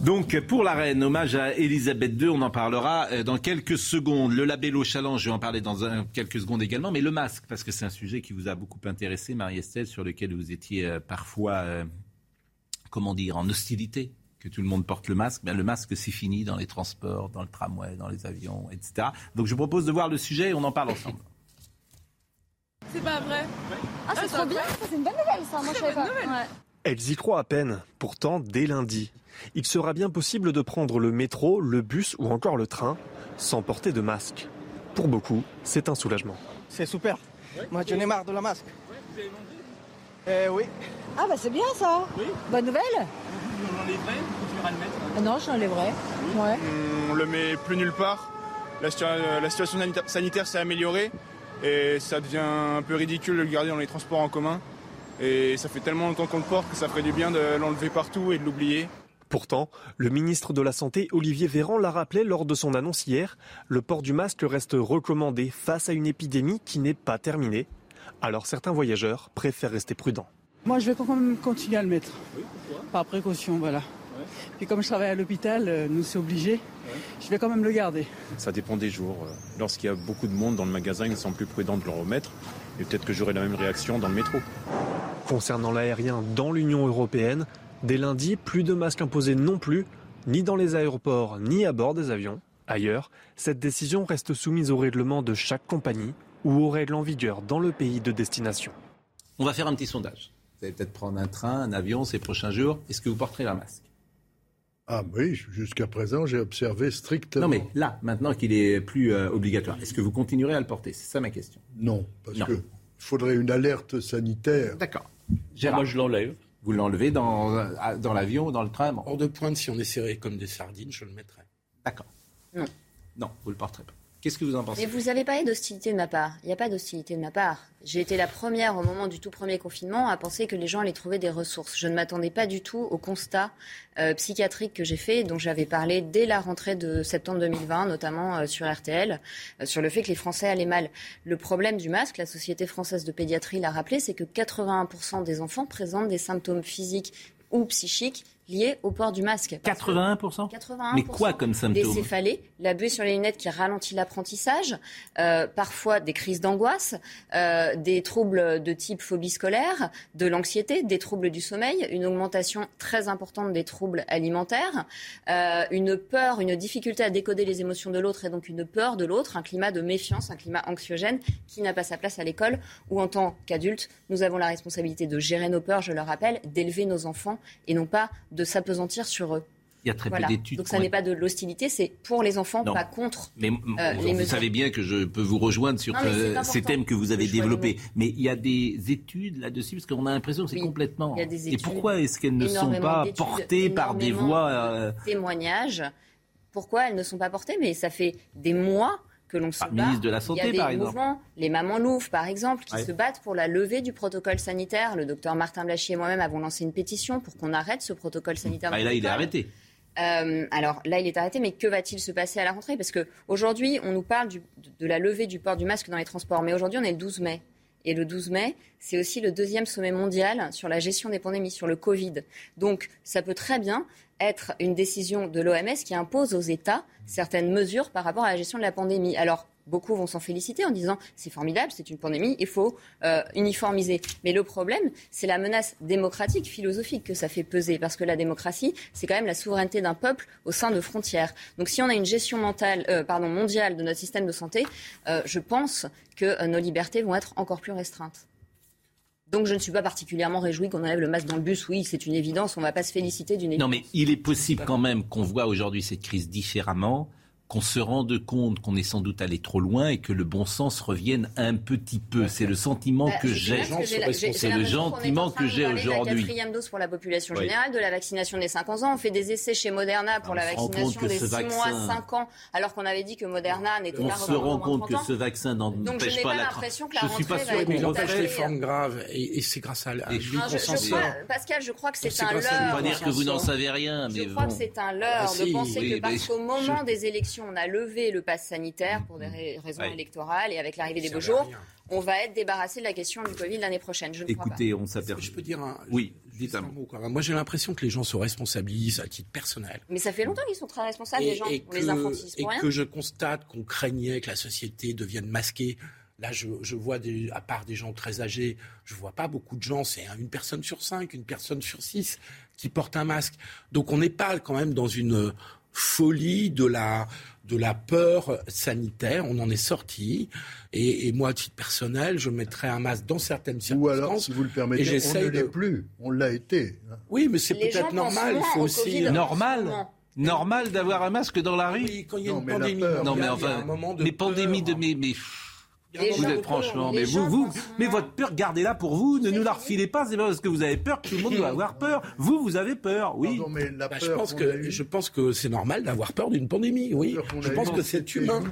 Donc pour la reine, hommage à Elisabeth II, on en parlera euh, dans quelques secondes. Le labello challenge, je vais en parler dans quelques secondes également, mais le masque, parce que c'est un sujet qui vous a beaucoup intéressé, Marie-Estelle, sur lequel vous étiez euh, parfois euh, comment dire, en hostilité que tout le monde porte le masque, bien le masque c'est fini dans les transports, dans le tramway, dans les avions, etc. Donc je propose de voir le sujet et on en parle ensemble.
C'est pas vrai.
Ah, c'est trop bien, c'est une bonne nouvelle ça, moi je savais pas.
Elles y croient à peine. Pourtant, dès lundi, il sera bien possible de prendre le métro, le bus ou encore le train sans porter de masque. Pour beaucoup, c'est un soulagement.
C'est super. Moi, j'en ai marre de la masque. vous avez mangé Eh oui.
Ah bah c'est bien ça. Oui. Bonne nouvelle.
Vous l'enlèverez ou tu le mettre
ah Non, je l'enlèverai. Ouais.
On le met plus nulle part. La, situation sanitaire s'est améliorée et ça devient un peu ridicule de le garder dans les transports en commun. Et ça fait tellement longtemps qu'on le porte que ça ferait du bien de l'enlever partout et de l'oublier.
Pourtant, le ministre de la Santé, Olivier Véran, l'a rappelé lors de son annonce hier, le port du masque reste recommandé face à une épidémie qui n'est pas terminée. Alors certains voyageurs préfèrent rester prudents.
Moi, je vais quand même continuer à le mettre. Oui, pourquoi? Par précaution, voilà. Puis comme je travaille à l'hôpital, euh, nous c'est obligé, je vais quand même le garder.
Ça dépend des jours. Euh, lorsqu'il y a beaucoup de monde dans le magasin, il me semble plus prudent de le remettre. Et peut-être que j'aurai la même réaction dans le métro.
Concernant l'aérien dans l'Union européenne, dès lundi, plus de masques imposés non plus, ni dans les aéroports, ni à bord des avions. Ailleurs, cette décision reste soumise au règlement de chaque compagnie ou aux règles en vigueur dans le pays de destination.
On va faire un petit sondage. Vous allez peut-être prendre un train, un avion ces prochains jours. Est-ce que vous porterez un masque?
Ah oui, jusqu'à présent, j'ai observé strictement.
Non, mais là, maintenant qu'il est plus euh, obligatoire, est-ce que vous continuerez à le porter? C'est ça ma question.
Non, parce qu'il faudrait une alerte sanitaire.
D'accord.
Moi, je l'enlève.
Vous l'enlevez dans, euh, dans l'avion ou dans le train?
Hors de pointe, si on est serré comme des sardines, je le mettrai.
D'accord. Non, vous ne le porterez pas. Qu'est-ce que vous en pensez?
Mais vous avez parlé d'hostilité de ma part. Il n'y a pas d'hostilité de ma part. J'ai été la première au moment du tout premier confinement à penser que les gens allaient trouver des ressources. Je ne m'attendais pas du tout au constat euh, psychiatrique que j'ai fait, dont j'avais parlé dès la rentrée de septembre 2020, notamment euh, sur RTL, euh, sur le fait que les Français allaient mal. Le problème du masque, la Société française de pédiatrie l'a rappelé, c'est que 81% des enfants présentent des symptômes physiques ou psychiques liés au port du masque.
81%,
81
Mais quoi comme symptômes
Des céphalées, la buée sur les lunettes qui ralentit l'apprentissage, euh, parfois des crises d'angoisse, euh, des troubles de type phobie scolaire, de l'anxiété, des troubles du sommeil, une augmentation très importante des troubles alimentaires, euh, une peur, une difficulté à décoder les émotions de l'autre et donc une peur de l'autre, un climat de méfiance, un climat anxiogène qui n'a pas sa place à l'école où en tant qu'adultes, nous avons la responsabilité de gérer nos peurs, je le rappelle, d'élever nos enfants et non pas de s'apesantir sur eux.
Il y a très
Voilà.
peu d'études.
Donc ça n'est pas de l'hostilité, c'est pour les enfants,
Non.
pas contre.
Mais
euh,
vous,
les
vous
mesures.
savez bien que je peux vous rejoindre sur
Non,
euh, ces thèmes que vous avez développés. Mais il y a des études là-dessus, parce qu'on a l'impression que c'est
Oui,
complètement.
il y a des
Et
études,
pourquoi est-ce qu'elles ne sont pas portées par des voix
de
euh,
témoignages. Pourquoi elles ne sont pas portées? Mais ça fait des mois que l'on se
Ah,
bat.
ministre de la
Il y
Santé,
a des
par exemple.
mouvements, les mamans louves, par exemple, qui
Ouais.
se battent pour la levée du protocole sanitaire. Le docteur Martin Blachier et moi-même avons lancé une pétition pour qu'on arrête ce protocole sanitaire.
ah,
dans
et là, il est arrêté.
Euh, alors là, il est arrêté, mais que va-t-il se passer à la rentrée? Parce qu'aujourd'hui, on nous parle du- de la levée du port du masque dans les transports, mais aujourd'hui, on est le 12 mai. Et le 12 mai, c'est aussi le deuxième sommet mondial sur la gestion des pandémies, sur le Covid. Donc, ça peut très bien être une décision de l'OMS qui impose aux États certaines mesures par rapport à la gestion de la pandémie. Alors, beaucoup vont s'en féliciter en disant c'est formidable, c'est une pandémie, il faut euh, uniformiser. Mais le problème, c'est la menace démocratique, philosophique que ça fait peser, parce que la démocratie, c'est quand même la souveraineté d'un peuple au sein de frontières. Donc, si on a une gestion mentale, euh, mondiale de notre système de santé, euh, je pense que nos libertés vont être encore plus restreintes. Donc je ne suis pas particulièrement réjouie qu'on enlève le masque dans le bus. Oui, c'est une évidence. On ne va pas se féliciter d'une évidence.
Non, mais il est possible quand même qu'on voit aujourd'hui cette crise différemment, qu'on se rende compte qu'on est sans doute allé trop loin et que le bon sens revienne un petit peu. C'est le sentiment
Bah,
que j'ai. C'est le sentiment que j'ai
de La
aujourd'hui.
quatrième dose pour la population
Oui.
générale, de la vaccination des 5 ans. On fait des essais chez Moderna pour
On
la
se
vaccination des
ce
6 mois,
vaccin-
5 ans, alors qu'on avait dit que Moderna n'était
On
pas
se
recommandé
rend compte que
30 ans.
ce vaccin n'empêche
n'ai
pas
pas
la
l'impression que la
Je suis pas
rentrée va
sûr
être
qu'on
empêche les formes graves et, et c'est grâce à, la- à
Et-
lui
Non, je- je
consensuel.
crois- Pascal, je crois que c'est un leurre.
On va dire que vous n'en savez rien, mais
Je crois que c'est un leurre
Ah,
de penser que parce qu'au moment des élections, on a levé le pass sanitaire pour des ra- raisons
Ouais.
électorales et avec l'arrivée des beaux jours, on va être débarrassé de la question du Covid l'année prochaine. Je ne crois pas.
Écoutez, on s'aperçoit.
Je peux dire un,
Oui, dites un
un mot. quoi. Moi, j'ai l'impression que les gens se responsabilisent à titre personnel.
Mais ça fait longtemps qu'ils sont très responsables, les gens. On les infantilise
et
pour rien.
que je constate qu'on craignait que la société devienne masquée. Là, je, je vois, des, à part des gens très âgés, je vois pas beaucoup de gens. C'est une personne sur cinq, une personne sur six qui porte un masque. Donc, on n'est pas quand même dans une folie de la de la peur sanitaire. On en est sorti. Et, et moi, à titre personnel, je mettrais un masque dans certaines
Ou
circonstances.
alors, si vous le
et
permettez, on ne l'est
de-
plus. On l'a été.
Oui, mais c'est peut-être normal. Il faut aussi.
Covid.
Normal d'avoir un masque dans la rue
Oui, quand il y a
Non,
une pandémie
peur.
Non, mais enfin,
un moment de
mais pandémie de mais Vous êtes franchement, mais vous, vous, mais votre peur, gardez-la pour vous. Ne nous la refilez pas. C'est pas parce que vous avez peur que tout le monde doit avoir peur. Vous, vous avez peur, oui.
Pardon, mais la
Bah,
peur
je pense que je pense que c'est normal d'avoir peur d'une pandémie. Oui, je pense que c'est humain.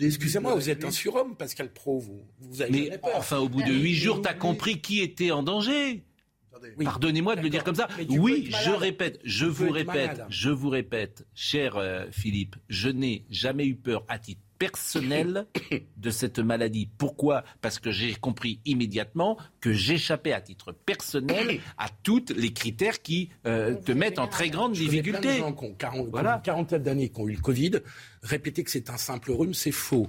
Excusez-moi, vous êtes un surhomme, Pascal Pro. Vous, vous avez
Mais
peur.
enfin, au bout de
Ah,
huit jours, t'as compris qui était en danger.
Oui.
Pardonnez-moi de le dire comme ça. Oui, je répète, je
Tu
vous répète, je vous répète, cher euh, Philippe, je n'ai jamais eu peur à titre personnel de cette maladie. Pourquoi? Parce que j'ai compris immédiatement que j'échappais à titre personnel à tous les critères qui euh, te mettent en très grande
Je connais plein de
difficulté.
gens qui ont 40
Voilà.
qui ont une quarantaine d'années qui ont eu le Covid. Répéter que c'est un simple rhume, c'est faux.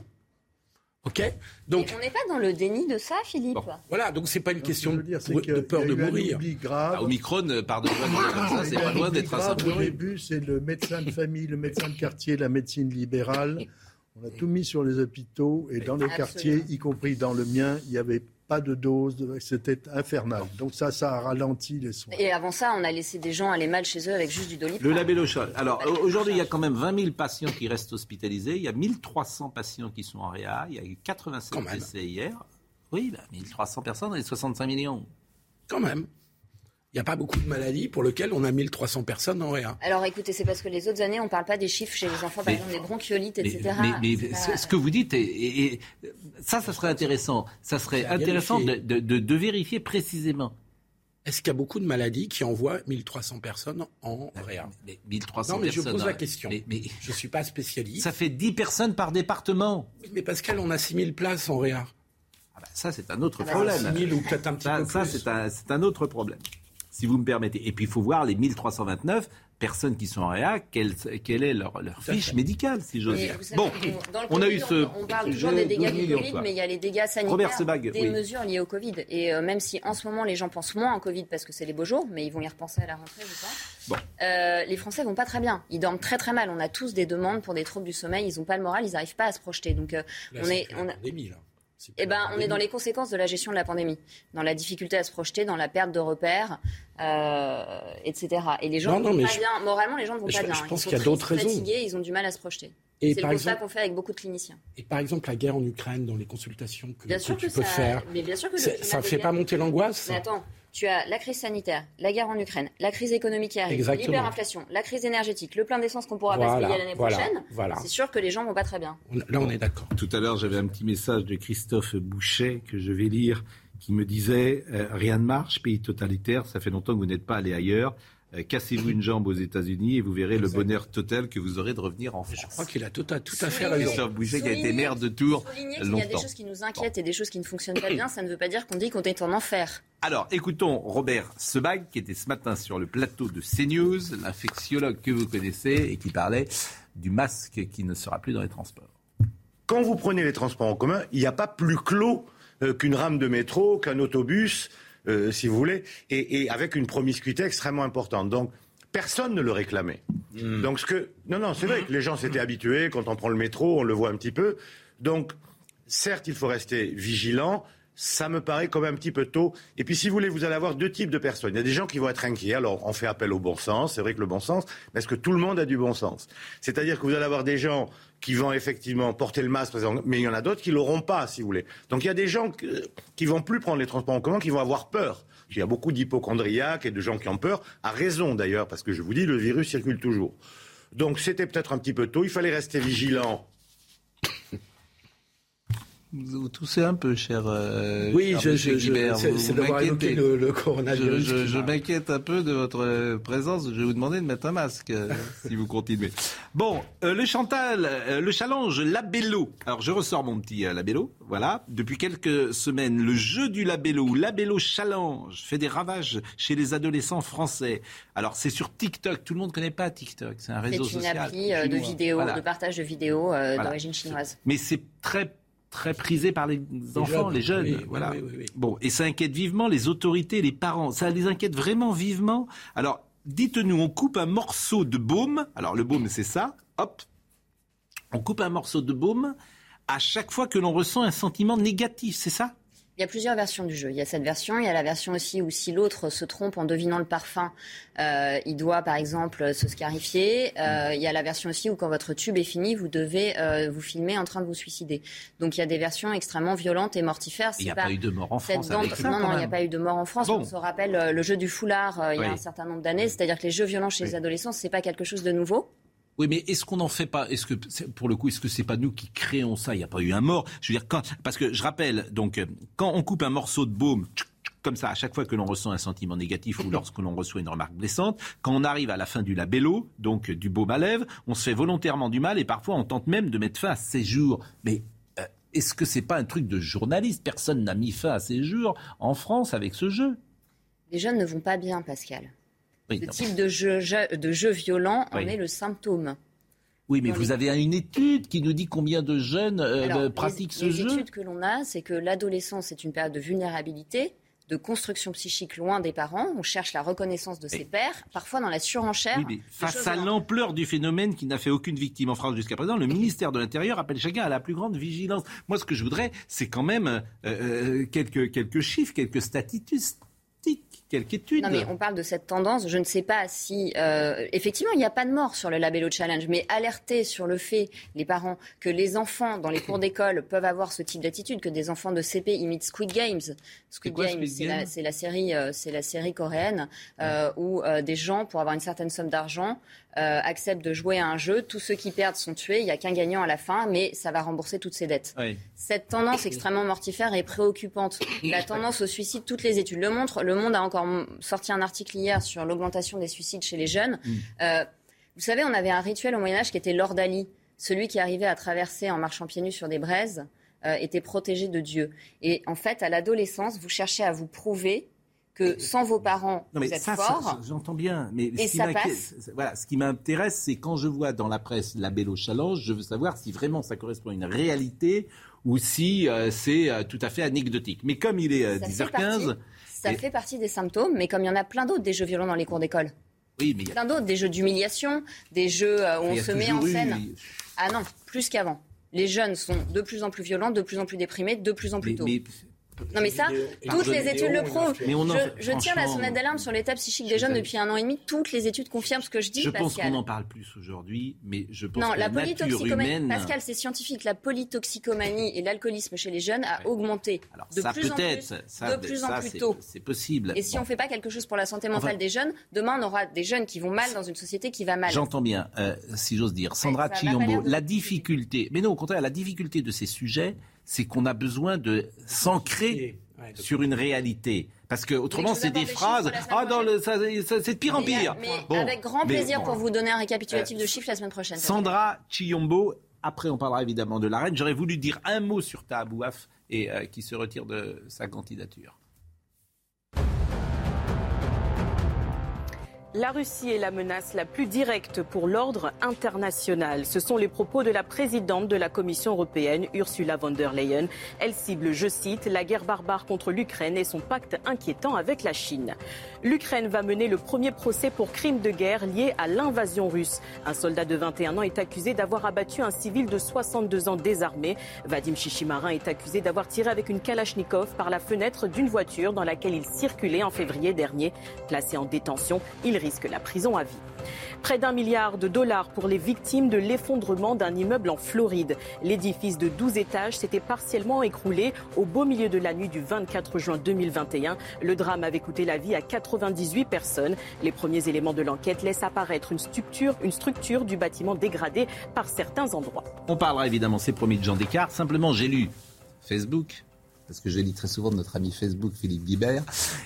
Ok? Donc
Et on n'est pas dans le déni de ça, Philippe?
Bon.
voilà, donc c'est pas une question
que
de,
dire, c'est
de
a
peur
eu
de
un
mourir.
oubli grave.
Ah, Omicron, de ça, c'est pas loin d'être un simple
Au début, c'est le médecin de famille, le médecin de quartier, la médecine libérale. On a tout mis sur les hôpitaux et dans les
Absolument.
quartiers, y compris dans le mien, il n'y avait pas de dose. C'était infernal. Donc ça, ça a ralenti les soins.
Et avant ça, on a laissé des gens aller mal chez eux avec juste du
Le
doliprane.
labellochol. Alors au- aujourd'hui, il y a quand même 20 000 patients qui restent hospitalisés. Il y a 1300 patients qui sont en réa. Il y a eu 87
Quand même.
décès hier. Oui, bah, 1300 personnes et 65 millions.
Quand même. Il n'y a pas beaucoup de maladies pour lesquelles on a 1300 personnes en réa.
Alors écoutez, c'est parce que les autres années, on ne parle pas des chiffres chez les enfants, par exemple des bronchiolites, etc.
Mais, ce que vous dites, et, ça, ça serait intéressant. Ça serait intéressant de, de, vérifier précisément.
Est-ce qu'il y a beaucoup de maladies qui envoient 1300 personnes en réa?
mais 1300
Non, mais
je
pose la question. Mais, je ne suis pas spécialiste.
Ça fait 10 personnes par département.
Mais Pascal, on a 6000 places en réa.
Ah bah ça, c'est un autre ah bah, problème.
6000 ou peut-être un petit
ça,
peu
ça, c'est un, un autre problème si vous me permettez. Et puis il faut voir les 1329 personnes qui sont en réa, quelle, quelle est leur, leur fiche médicale, si j'ose dire. Bon,
on a eu ce. On, parle toujours des dégâts du Covid, mais il y a les dégâts sanitaires des mesures liées au Covid. Et euh, même si en ce moment les gens pensent moins en Covid parce que c'est les beaux jours, mais ils vont y repenser à la rentrée, je pense. Bon. Euh, les Français vont pas très bien. Ils dorment très très mal. On a tous des demandes pour des troubles du sommeil. Ils n'ont pas le moral. Ils n'arrivent pas à se projeter. Donc euh, on est. On a... Eh ben, on est dans les conséquences de la gestion de la pandémie, dans la difficulté à se projeter, dans la perte de repères, euh, etc. Et les gens ne vont pas bien. Moralement, les gens ne vont pas bien.
Je pense qu'il y a d'autres raisons.
Fatigués, ils ont du mal à se projeter. C'est le constat qu'on fait avec beaucoup de cliniciens.
Et par exemple, la guerre en Ukraine, dans les consultations que, tu peux faire, mais bien sûr que ça ne fait pas monter l'angoisse.
Mais attends, tu as la crise sanitaire, la guerre en Ukraine, la crise économique qui arrive, l'hyperinflation, la crise énergétique, le plein d'essence qu'on pourra pas payer l'année prochaine. C'est sûr que les gens vont pas très bien.
Là, on est d'accord.
Tout à l'heure, j'avais un petit message de Christophe Boucher que je vais lire qui me disait euh, Rien ne marche, pays totalitaire, ça fait longtemps que vous n'êtes pas allé ailleurs. Euh, cassez-vous une jambe aux États-Unis et vous verrez le bonheur total que vous aurez de revenir en France.
Je crois qu'il a tout à, tout à fait raison.
Christophe Boucher qui a été maire de Tours longtemps. Il y a
des choses qui nous inquiètent et des choses qui ne fonctionnent pas bien. Ça ne veut pas dire qu'on dit qu'on est en enfer.
Alors, écoutons Robert Sebag, qui était ce matin sur le plateau de CNews, l'infectiologue que vous connaissez et qui parlait du masque qui ne sera plus dans les transports.
Quand vous prenez les transports en commun, il n'y a pas plus clos euh, qu'une rame de métro, qu'un autobus. Euh, si vous voulez, et, avec une promiscuité extrêmement importante. Donc, personne ne le réclamait. Hmm. Donc, ce que. Non, non, c'est vrai que les gens s'étaient habitués. Quand on prend le métro, on le voit un petit peu. Donc, certes, il faut rester vigilant. Ça me paraît même un petit peu tôt. Et puis, si vous voulez, vous allez avoir deux types de personnes. Il y a des gens qui vont être inquiets. Alors, on fait appel au bon sens. C'est vrai que le bon sens, mais est-ce que tout le monde a du bon sens? C'est-à-dire que vous allez avoir des gens qui vont effectivement porter le masque, mais il y en a d'autres qui l'auront pas, si vous voulez. Donc il y a des gens qui vont plus prendre les transports en commun, qui vont avoir peur. Il y a beaucoup d'hypochondriaques et de gens qui ont peur, à raison d'ailleurs, parce que je vous dis, le virus circule toujours. Donc c'était peut-être un petit peu tôt, il fallait rester vigilant
vous toussez un peu, cher. Euh,
oui, je, je, c'est d'avoir évoqué le, le, coronavirus.
Je, je m'inquiète un peu de votre présence. Je vais vous demander de mettre un masque euh, si vous continuez. Bon, euh, le Chantal, euh, le challenge Labello. Alors, je ressors mon petit Labello. Voilà. Depuis quelques semaines, le jeu du Labello ou Labello Challenge fait des ravages chez les adolescents français. Alors, c'est sur TikTok. Tout le monde ne connaît pas TikTok. C'est un réseau social.
C'est une appli de vidéos, de partage de vidéos d'origine chinoise.
Mais c'est très très prisé par les, enfants, les jeunes. voilà. bon, et ça inquiète vivement les autorités, les parents. Ça les inquiète vraiment vivement. Alors, dites-nous, on coupe un morceau de baume. Alors, le baume, c'est ça. Hop. On coupe un morceau de baume à chaque fois que l'on ressent un sentiment négatif, c'est ça?
Il y a plusieurs versions du jeu. Il y a cette version, il y a la version aussi où si l'autre se trompe en devinant le parfum, euh, il doit par exemple se scarifier. Euh, il y a la version aussi où quand votre tube est fini, vous devez euh, vous filmer en train de vous suicider. Donc il y a des versions extrêmement violentes et mortifères.
Il n'y a pas, eu de mort en France. non,
non, il n'y a pas eu de mort en France. On se rappelle le jeu du foulard il y a un certain nombre d'années. C'est-à-dire que les jeux violents chez les adolescents, c'est pas quelque chose de nouveau.
Oui, mais est-ce qu'on n'en fait pas? Est-ce que, pour le coup, est-ce que c'est pas nous qui créons ça? Il n'y a pas eu un mort. Je veux dire, quand, parce que je rappelle, donc, quand on coupe un morceau de baume comme ça à chaque fois que l'on ressent un sentiment négatif ou lorsque l'on reçoit une remarque blessante. Quand on arrive à la fin du labello, donc du baume à lèvres, on se fait volontairement du mal et parfois on tente même de mettre fin à ces jours. Mais euh, est-ce que c'est pas un truc de journaliste? Personne n'a mis fin à ces jours en France avec ce jeu.
Les jeunes ne vont pas bien, Pascal. Ce type de jeu, de jeu violent en est le symptôme.
Oui, mais vous avez une étude qui nous dit combien de jeunes euh, pratiquent ce jeu.
L'étude que l'on a, c'est que l'adolescence est une période de vulnérabilité, de construction psychique loin des parents. On cherche la reconnaissance de ses pères, parfois dans la surenchère.
Oui, face à l'ampleur du phénomène qui n'a fait aucune victime en France jusqu'à présent, le ministère de l'Intérieur appelle chacun à la plus grande vigilance. Moi, ce que je voudrais, c'est quand même euh, euh, quelques, quelques chiffres, quelques statistiques. Quelque étude.
Non, mais on parle de cette tendance. Je ne sais pas si. Euh, effectivement, il n'y a pas de mort sur le Labello Challenge, mais alerter sur le fait, les parents, que les enfants dans les cours d'école peuvent avoir ce type d'attitude, que des enfants de CP imitent Squid Games. Squid Games, c'est la, série, euh, c'est la série coréenne euh, où des gens, pour avoir une certaine somme d'argent, euh, accepte de jouer à un jeu. Tous ceux qui perdent sont tués. Il n'y a qu'un gagnant à la fin, mais ça va rembourser toutes ses dettes. Cette tendance extrêmement mortifère est préoccupante. La tendance au suicide, toutes les études le montrent. Le Monde a encore sorti un article hier sur l'augmentation des suicides chez les jeunes. Mm. Euh, vous savez, on avait un rituel au Moyen Âge qui était l'ordalie. Celui qui arrivait à traverser en marchant pieds nus sur des braises euh, était protégé de Dieu. Et en fait, à l'adolescence, vous cherchez à vous prouver que sans vos parents, vous êtes fort.
J'entends bien, mais
et ce, ça qui passe.
Voilà, ce qui m'intéresse, c'est quand je vois dans la presse la Bello Challenge, je veux savoir si vraiment ça correspond à une réalité ou si euh, c'est euh, tout à fait anecdotique. Mais comme il est 10h15...
Euh, ça fait partie des symptômes, mais comme il y en a plein d'autres des jeux violents dans les cours d'école.
Oui, mais
plein d'autres, des jeux d'humiliation, des jeux où on se met en scène. Ah non, plus qu'avant. Les jeunes sont de plus en plus violents, de plus en plus déprimés, de plus en plus tôt. Non mais ça, toutes les études le prouvent. je, tiens la sonnette d'alarme sur l'état psychique des jeunes depuis un an et demi. Toutes les études confirment ce que je dis.
Je pense qu'on en parle plus aujourd'hui, mais je pense
non,
que
la,
la polytoxicomanie, humaine...
Pascal, c'est scientifique. La polytoxicomanie et l'alcoolisme chez les jeunes a augmenté
Alors,
de
ça
plus en plus,
ça,
de plus en plus tôt.
C'est possible.
Et si on ne fait pas quelque chose pour la santé mentale des jeunes, demain on aura des jeunes qui vont mal dans une société qui va mal.
J'entends bien, euh, si j'ose dire, Sandra Chiombo, la difficulté, mais non, au contraire, la difficulté de ces sujets, c'est qu'on a besoin de s'ancrer sur une réalité. Parce que autrement, c'est des phrases. Ah, dans le, ça, c'est de pire en pire.
Mais, avec grand plaisir pour vous donner un récapitulatif de chiffres la semaine prochaine.
Sandra Chiombo. Après, on parlera évidemment de la reine. J'aurais voulu dire un mot sur Tahabouaf et euh, qui se retire de sa candidature.
La Russie est la menace la plus directe pour l'ordre international. Ce sont les propos de la présidente de la Commission européenne, Ursula von der Leyen. Elle cible, je cite, la guerre barbare contre l'Ukraine et son pacte inquiétant avec la Chine. L'Ukraine va mener le premier procès pour crime de guerre lié à l'invasion russe. Un soldat de 21 ans est accusé d'avoir abattu un civil de 62 ans désarmé. Vadim Chichimarin est accusé d'avoir tiré avec une Kalachnikov par la fenêtre d'une voiture dans laquelle il circulait en février dernier. Placé en détention, il risque la prison à vie. Près d'un milliard de dollars pour les victimes de l'effondrement d'un immeuble en Floride. L'édifice de 12 étages s'était partiellement écroulé au beau milieu de la nuit du 24 juin 2021. Le drame avait coûté la vie à 98 personnes. Les premiers éléments de l'enquête laissent apparaître une structure, du bâtiment dégradée par certains endroits.
On parlera évidemment, c'est promis, de Jean Descartes. Simplement, j'ai lu Facebook parce que je lis très souvent de notre ami Facebook Philippe Guibert.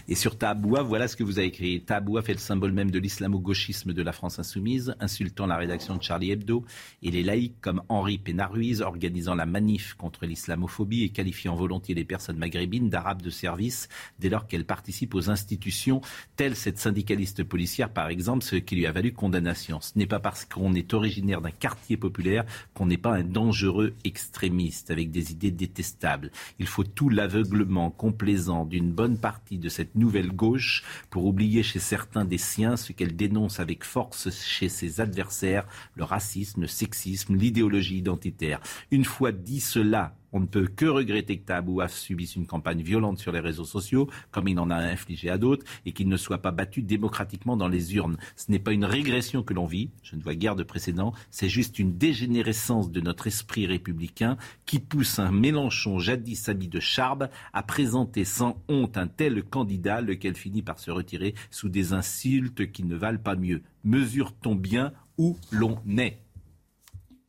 Et sur Taboua, voilà ce que vous avez écrit. Taboua fait le symbole même de l'islamo-gauchisme de la France insoumise, insultant la rédaction de Charlie Hebdo et les laïcs comme Henri Pénaruiz, organisant la manif contre l'islamophobie et qualifiant volontiers les personnes maghrébines d'arabes de service dès lors qu'elles participent aux institutions, telle cette syndicaliste policière par exemple, ce qui lui a valu condamnation. Ce n'est pas parce qu'on est originaire d'un quartier populaire qu'on n'est pas un dangereux extrémiste avec des idées détestables. Il faut tout l'aveuglement complaisant d'une bonne partie de cette nouvelle gauche pour oublier chez certains des siens ce qu'elle dénonce avec force chez ses adversaires, le racisme, le sexisme, l'idéologie identitaire. Une fois dit cela, on ne peut que regretter que Tahabouaf subisse une campagne violente sur les réseaux sociaux, comme il en a infligé à d'autres, et qu'il ne soit pas battu démocratiquement dans les urnes. Ce n'est pas une régression que l'on vit, je ne vois guère de précédent, c'est juste une dégénérescence de notre esprit républicain qui pousse un Mélenchon jadis ami de Charbe à présenter sans honte un tel candidat, lequel finit par se retirer sous des insultes qui ne valent pas mieux. Mesure-t-on bien où l'on est?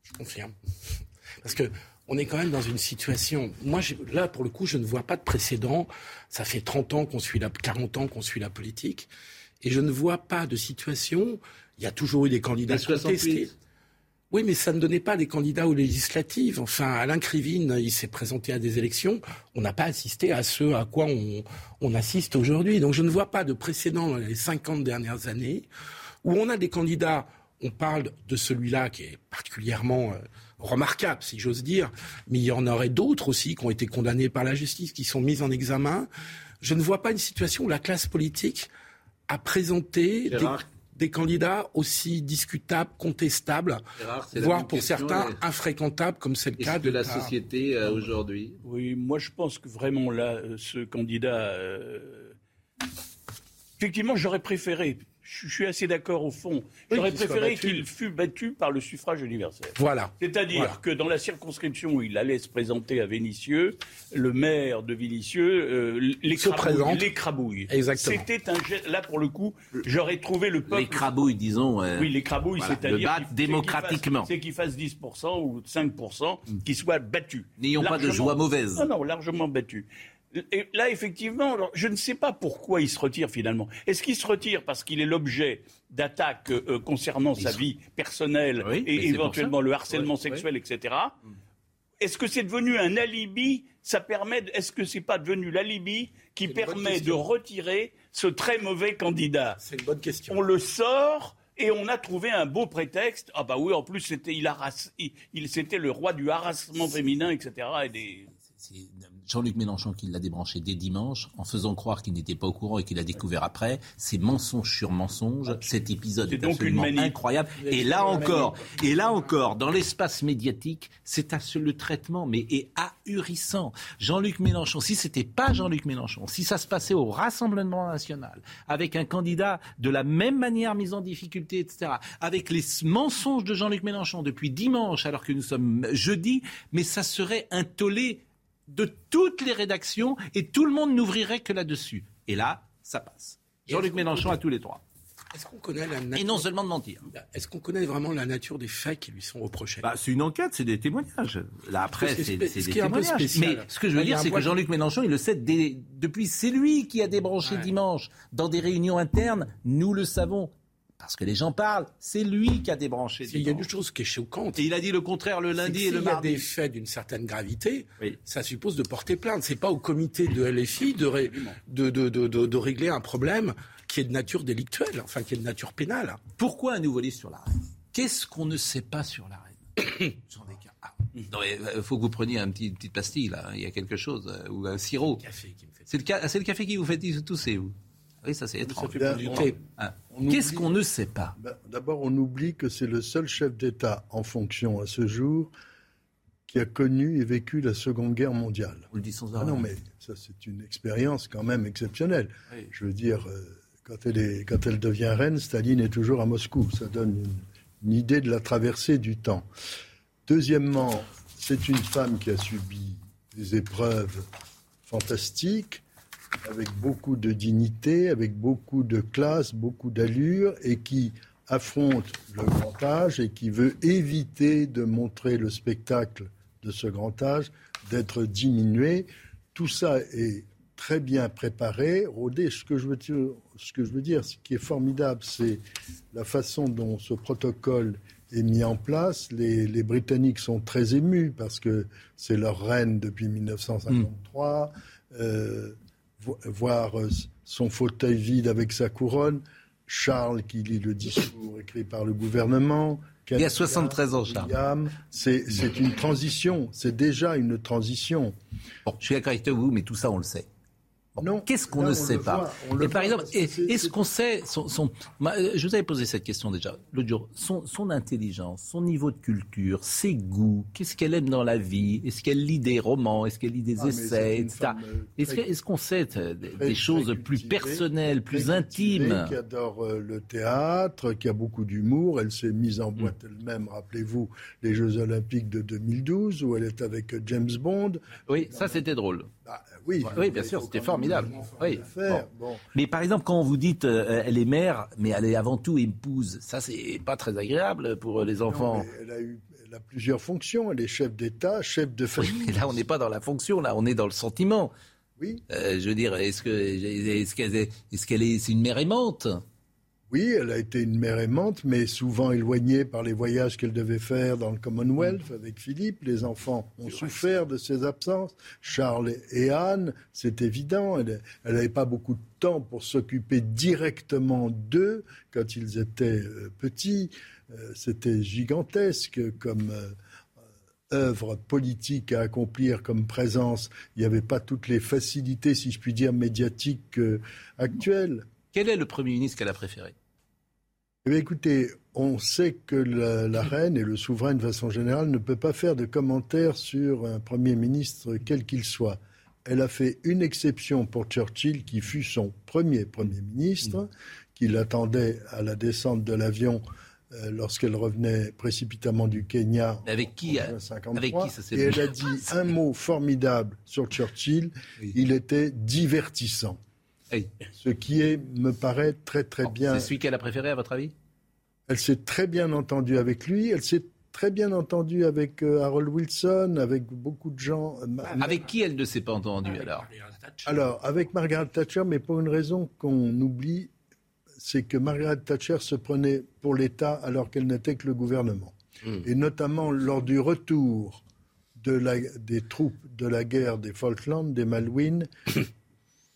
Je confirme. Parce que on est quand même dans une situation. Moi, là, pour le coup, je ne vois pas de précédent. Ça fait 30 ans qu'on suit la, 40 ans qu'on suit la politique. Et je ne vois pas de situation. Il y a toujours eu des candidats contestés. Oui, mais ça ne donnait pas des candidats aux législatives. Enfin, Alain Krivine, il s'est présenté à des élections. On n'a pas assisté à ce à quoi on, on assiste aujourd'hui. Donc, je ne vois pas de précédent dans les 50 dernières années où on a des candidats. On parle de celui-là qui est particulièrement euh, remarquable, si j'ose dire, mais il y en aurait d'autres aussi qui ont été condamnés par la justice, qui sont mis en examen. Je ne vois pas une situation où la classe politique a présenté des, candidats aussi discutables, contestables, voire pour certains infréquentables, comme c'est le cas
de, la société euh, aujourd'hui.
Oui, moi je pense que vraiment là, euh, ce candidat. Euh, effectivement, j'aurais préféré je suis assez d'accord au fond. J'aurais préféré qu'il fût battu par le suffrage universel.
Voilà.
C'est-à-dire que dans la circonscription où il allait se présenter à Vénissieux, le maire de Vénissieux euh, l'écrabouille.
Exactement.
C'était un là pour le coup, j'aurais trouvé le peuple.
L'écrabouille, disons.
Euh, oui, l'écrabouille, c'est-à-dire
le démocratiquement.
C'est qu'il fasse, 10% ou 5%, qu'il soit battu.
N'ayons pas de joie mauvaise.
Non, non, largement battu. Et là, effectivement, je ne sais pas pourquoi il se retire finalement. Est-ce qu'il se retire parce qu'il est l'objet d'attaques euh, concernant sa vie personnelle et éventuellement le harcèlement sexuel, etc. Est-ce que c'est devenu un alibi? Ça permet. Est-ce que c'est pas devenu l'alibi qui permet de retirer ce très mauvais candidat?
C'est une bonne question.
On le sort. Et on a trouvé un beau prétexte. Ah bah oui, en plus c'était il, il, c'était le roi du harassement féminin, etc. Et des...
Jean-Luc Mélenchon qui l'a débranché dès dimanche en faisant croire qu'il n'était pas au courant et qu'il a découvert après. C'est mensonge sur mensonge. Cet épisode est, absolument incroyable. Et là encore, et là encore, dans l'espace médiatique, c'est le traitement, mais est ahurissant. Jean-Luc Mélenchon, si c'était pas Jean-Luc Mélenchon, si ça se passait au Rassemblement national, avec un candidat de la même manière mis en difficulté, etc., avec les mensonges de Jean-Luc Mélenchon depuis dimanche, alors que nous sommes jeudi, mais ça serait un tollé de toutes les rédactions et tout le monde n'ouvrirait que là-dessus. Et là, ça passe. Jean-Luc Mélenchon à tous les trois.
Est-ce qu'on connaît la nature...
Et non seulement de mentir.
Est-ce qu'on connaît vraiment la nature des faits qui lui sont reprochés?
Bah, C'est une enquête, c'est des témoignages. Là, après, c'est des témoignages. Mais ce que je veux dire, c'est que Jean-Luc Mélenchon, il le sait depuis. C'est lui qui a débranché dimanche dans des réunions internes. Nous le savons parce que les gens parlent, c'est lui qui a débranché.
Il y a une chose qui est choquante.
Et il a dit le contraire le lundi et le mardi.
Il y a des faits d'une certaine gravité, ça suppose de porter plainte. C'est pas au comité de LFI de, de, de, de, régler un problème qui est de nature délictuelle, enfin qui est de nature pénale.
Pourquoi un nouveau livre sur la reine? Qu'est-ce qu'on ne sait pas sur la reine? J'en ai ah. Il euh, faut que vous preniez un petit, une petite pastille, là. Il y a quelque chose. Euh, ou un sirop. C'est le, le, café qui vous fait tousser, vous oui, ça c'est étrange. Ah. Qu'est-ce qu'on ne sait pas?
Ben, D'abord, on oublie que c'est le seul chef d'État en fonction à ce jour qui a connu et vécu la Seconde Guerre mondiale.
Vous le dites sans
ah non, mais ça c'est une expérience quand même exceptionnelle. Je veux dire, euh, quand elle, est, quand elle devient reine, Staline est toujours à Moscou. Ça donne une idée de la traversée du temps. Deuxièmement, c'est une femme qui a subi des épreuves fantastiques avec beaucoup de dignité, avec beaucoup de classe, beaucoup d'allure, et qui affronte le grand âge et qui veut éviter de montrer le spectacle de ce grand âge, d'être diminué. Tout ça est très bien préparé, rodé. Ce que je veux dire, ce, qui est formidable, c'est la façon dont ce protocole est mis en place. Les, Britanniques sont très émus parce que c'est leur reine depuis 1953 voir euh, son fauteuil vide avec sa couronne, Charles qui lit le discours écrit par le gouvernement.
Il y a 73 ans, Charles.
C'est une transition, c'est déjà une transition.
je suis d'accord avec vous, mais tout ça, on le sait. Qu'est-ce qu'on ne sait pas Et par exemple, est-ce qu'on sait son, Je vous avais posé cette question déjà l'autre jour. Son, intelligence, son niveau de culture, ses goûts, qu'est-ce qu'elle aime dans la vie Est-ce qu'elle lit des romans Est-ce qu'elle lit des ah, essais, etc. Euh, est-ce qu'on sait euh, des, choses plus personnelles, plus intimes
Qui adore euh, le théâtre, qui a beaucoup d'humour. Elle s'est mise en boîte mm. elle-même. Rappelez-vous les Jeux Olympiques de 2012 où elle est avec James Bond.
Oui, ça c'était drôle.
Bah, oui,
oui, bien sûr, c'était formidable. Oui. Mais par exemple, quand vous dites euh, elle est mère, mais elle est avant tout épouse, ça c'est pas très agréable pour les enfants.
elle a eu elle a plusieurs fonctions. Elle est chef d'État, chef de famille.
là, on n'est pas dans la fonction, là, on est dans le sentiment.
Oui.
Euh, je veux dire, est-ce que est-ce qu'elle est, est, qu'elle est, une mère aimante?
Oui, elle a été une mère aimante, mais souvent éloignée par les voyages qu'elle devait faire dans le Commonwealth mm. avec Philippe. Les enfants ont souffert de ses absences. Charles et Anne, c'est évident. Elle n'avait pas beaucoup de temps pour s'occuper directement d'eux quand ils étaient euh, petits. Euh, c'était gigantesque comme euh, œuvre politique à accomplir comme présence. Il n'y avait pas toutes les facilités, si je puis dire, médiatiques actuelles.
Quel est le Premier ministre qu'elle a préféré?
Eh écoutez, on sait que la, reine et le souverain, de façon générale, ne peut pas faire de commentaires sur un Premier ministre, quel qu'il soit. elle a fait une exception pour Churchill, qui fut son premier Premier ministre, qui l'attendait à la descente de l'avion euh, lorsqu'elle revenait précipitamment du Kenya.
avec qui,
en juin 53,
avec qui ça s'est
Et elle a dit un mot formidable sur Churchill. Il était divertissant. Ce qui est, me paraît très très bien.
C'est celui qu'elle a préféré, à votre avis?
Elle s'est très bien entendue avec lui. Elle s'est très bien entendue avec euh, Harold Wilson, avec beaucoup de gens. Euh,
Avec qui elle ne s'est pas entendue alors?
Alors, avec Margaret Thatcher, mais pour une raison qu'on oublie, c'est que Margaret Thatcher se prenait pour l'État alors qu'elle n'était que le gouvernement. Et notamment lors du retour de la- des troupes de la guerre des Falklands, des Malouines,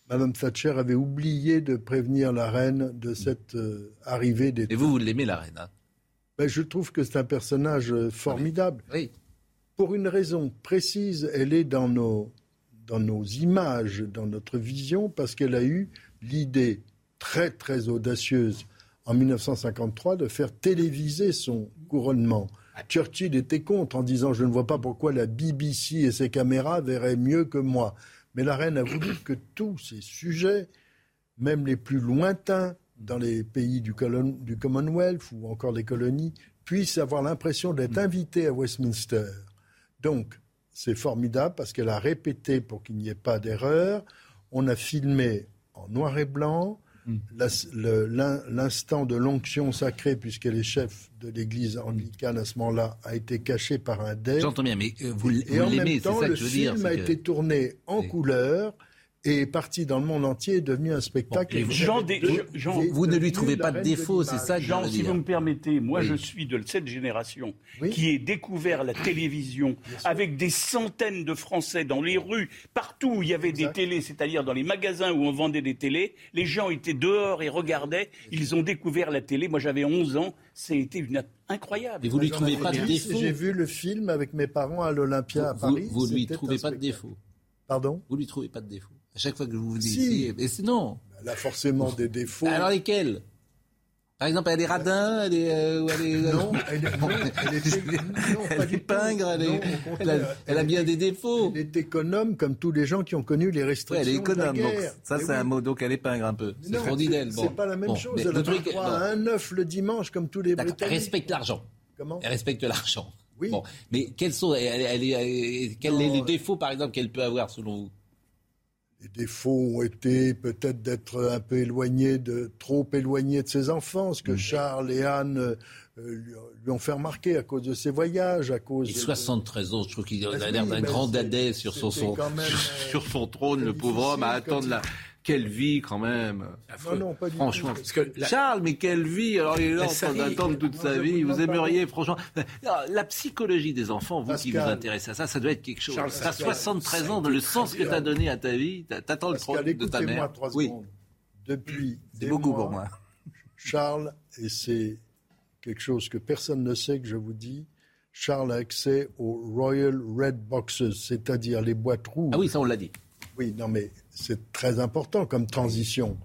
Madame Thatcher avait oublié de prévenir la reine de cette euh, arrivée des
Et vous, vous l'aimez, la reine hein?
Ben, je trouve que c'est un personnage euh, formidable.
Oui.
Pour une raison précise, elle est dans nos, dans nos images, dans notre vision, parce qu'elle a eu l'idée très très audacieuse en 1953 de faire téléviser son couronnement. Churchill était contre en disant je ne vois pas pourquoi la BBC et ses caméras verraient mieux que moi. Mais la reine a voulu que tous ces sujets, même les plus lointains dans les pays du, colon- du Commonwealth ou encore les colonies, puissent avoir l'impression d'être invités à Westminster. Donc, c'est formidable parce qu'elle a répété pour qu'il n'y ait pas d'erreur. On a filmé en noir et blanc l'instant de l'onction sacrée, puisqu'elle est chef de l'église anglicane à ce moment-là, a été caché par un dais.
J'entends bien, mais vous, l'aimez,
même
c'est
temps,
ça que
le
je veux dire.
film a
que-
été tourné en couleur et est parti dans le monde entier et est devenu un spectacle.
Jean Jean-
est
Vous ne lui trouvez pas de
défaut, c'est ça que je
Jean,
veux
si
dire.
vous me permettez, moi
Oui.
je suis de cette génération qui ait découvert la télévision avec des centaines de Français dans les rues, partout où il y avait des télés, c'est-à-dire dans les magasins où on vendait des télés. Les gens étaient dehors et regardaient. Ils ont découvert la télé. Moi j'avais 11 ans. C'était une... incroyable.
Et vous lui
J'en
trouvez pas de défaut
J'ai vu le film avec mes parents à l'Olympia à
Vous,
Paris.
vous lui
C'était
trouvez pas de défaut
Pardon?
Vous lui trouvez pas de défaut À chaque fois que vous vous dites
Si.
ici, mais c'est non.
Elle a forcément des défauts.
Alors lesquels? Par exemple, elle est radin, elle est, euh, ou elle est
Non, elle est, non, elle était, non, pas
elle
du
est pingre, elle, est-
Non,
elle, a, elle a bien des défauts.
Elle est économe comme tous les gens qui ont connu les
Ouais,
restrictions
elle est
de la
économe, donc ça c'est
oui.
un mot, donc elle est pingre un peu. C'est d'elle.
C'est
bon.
pas la même
Bon,
chose.
mais
Elle
le
a
truc-
droit
non.
à un œuf le dimanche comme tous les
D'accord, elle
Britanniques.
respecte l'argent.
Comment?
Elle respecte l'argent.
Oui.
Bon, mais quels sont, elle, elle- quels sont les défauts, par exemple, qu'elle peut avoir selon vous?
Les défauts ont été peut-être d'être un peu éloigné de trop éloigné de ses enfants, ce que
Mm.
Charles et Anne euh, lui, lui ont fait remarquer à cause de ses voyages, à cause.
Et
de-
73 ans, je trouve qu'il a l'air d'un grand dadais sur son,
même,
sur,
euh,
son trône, le pauvre homme, à attendre la. Quelle vie, quand même.
Non, non, pas du
Franchement.
tout.
Parce que la-
Charles, mais quelle vie Alors, il est là en train d'attendre toute sa vie.
vous
aimeriez, franchement. La psychologie des enfants, vous qui vous
Pascal.
intéressez à ça, ça doit être quelque chose.
Charles, Pascal,
73
ça a
ans,
été
le sens que t'as
dur.
donné à ta vie, t'a- t'attends le
Pascal,
trône de ta mère. Oui.
Depuis
c'est beaucoup
mois,
pour moi.
Charles, et c'est quelque chose que personne ne sait que je vous dis, Charles a accès aux Royal Red Boxes, c'est-à-dire les boîtes rouges.
Ah oui, ça on l'a dit.
Oui, non, mais c'est très important comme transition.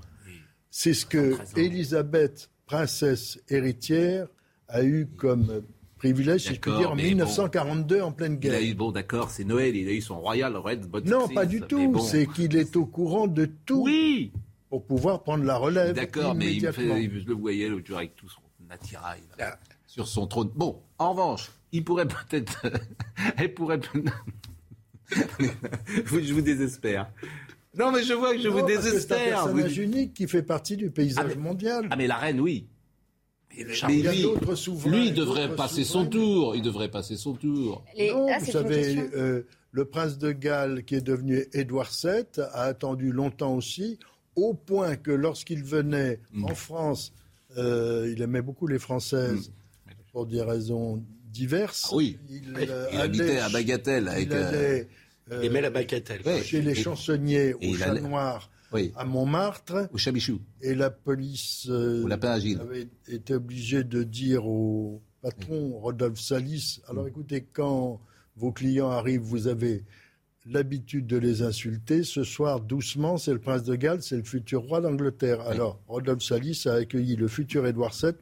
C'est ce que Élisabeth, princesse héritière, a eu comme privilège, si je puis dire, en
mais
1942 en pleine
Il
guerre.
a eu, bon, d'accord, c'est Noël, il a eu son Royal Red Boxes.
Non, pas du tout.
bon.
C'est qu'il est au courant de tout
Oui
pour pouvoir prendre la relève
D'accord, mais il me fait, il- le voyais l'autre jour avec tout son attirail là,
Ah.
sur son trône. Bon, en revanche, il pourrait peut-être. elle pourrait. Je vous désespère. Non, mais je vois que je
Non,
vous
parce que C'est un
désespère. Vous
personnage unique qui fait partie du paysage mondial.
Ah, mais la reine, oui. Mais,
Il y a
lui, lui, il devrait passer son tour. Il devrait passer son tour.
Non,
ah,
vous savez, euh, le prince de Galles, qui est devenu Édouard VII, a attendu longtemps aussi, au point que lorsqu'il venait
Mm.
en France, euh, il aimait beaucoup les Françaises pour des raisons diverses.
Mm. Ah oui.
Il,
Il
euh,
habitait à Bagatelle avec,
Il allait,
Il
euh,
aimait la bagatelle.
Ouais.
chez les chansonniers au Chat Noir
Oui.
à Montmartre.
Au Chabichou.
Et la police euh, avait été obligée de dire au patron, Rodolphe Salis, alors écoutez, quand vos clients arrivent, vous avez l'habitude de les insulter. Ce soir, doucement, c'est le prince de Galles, c'est le futur roi d'Angleterre. Alors, Rodolphe Salis a accueilli le futur Édouard VII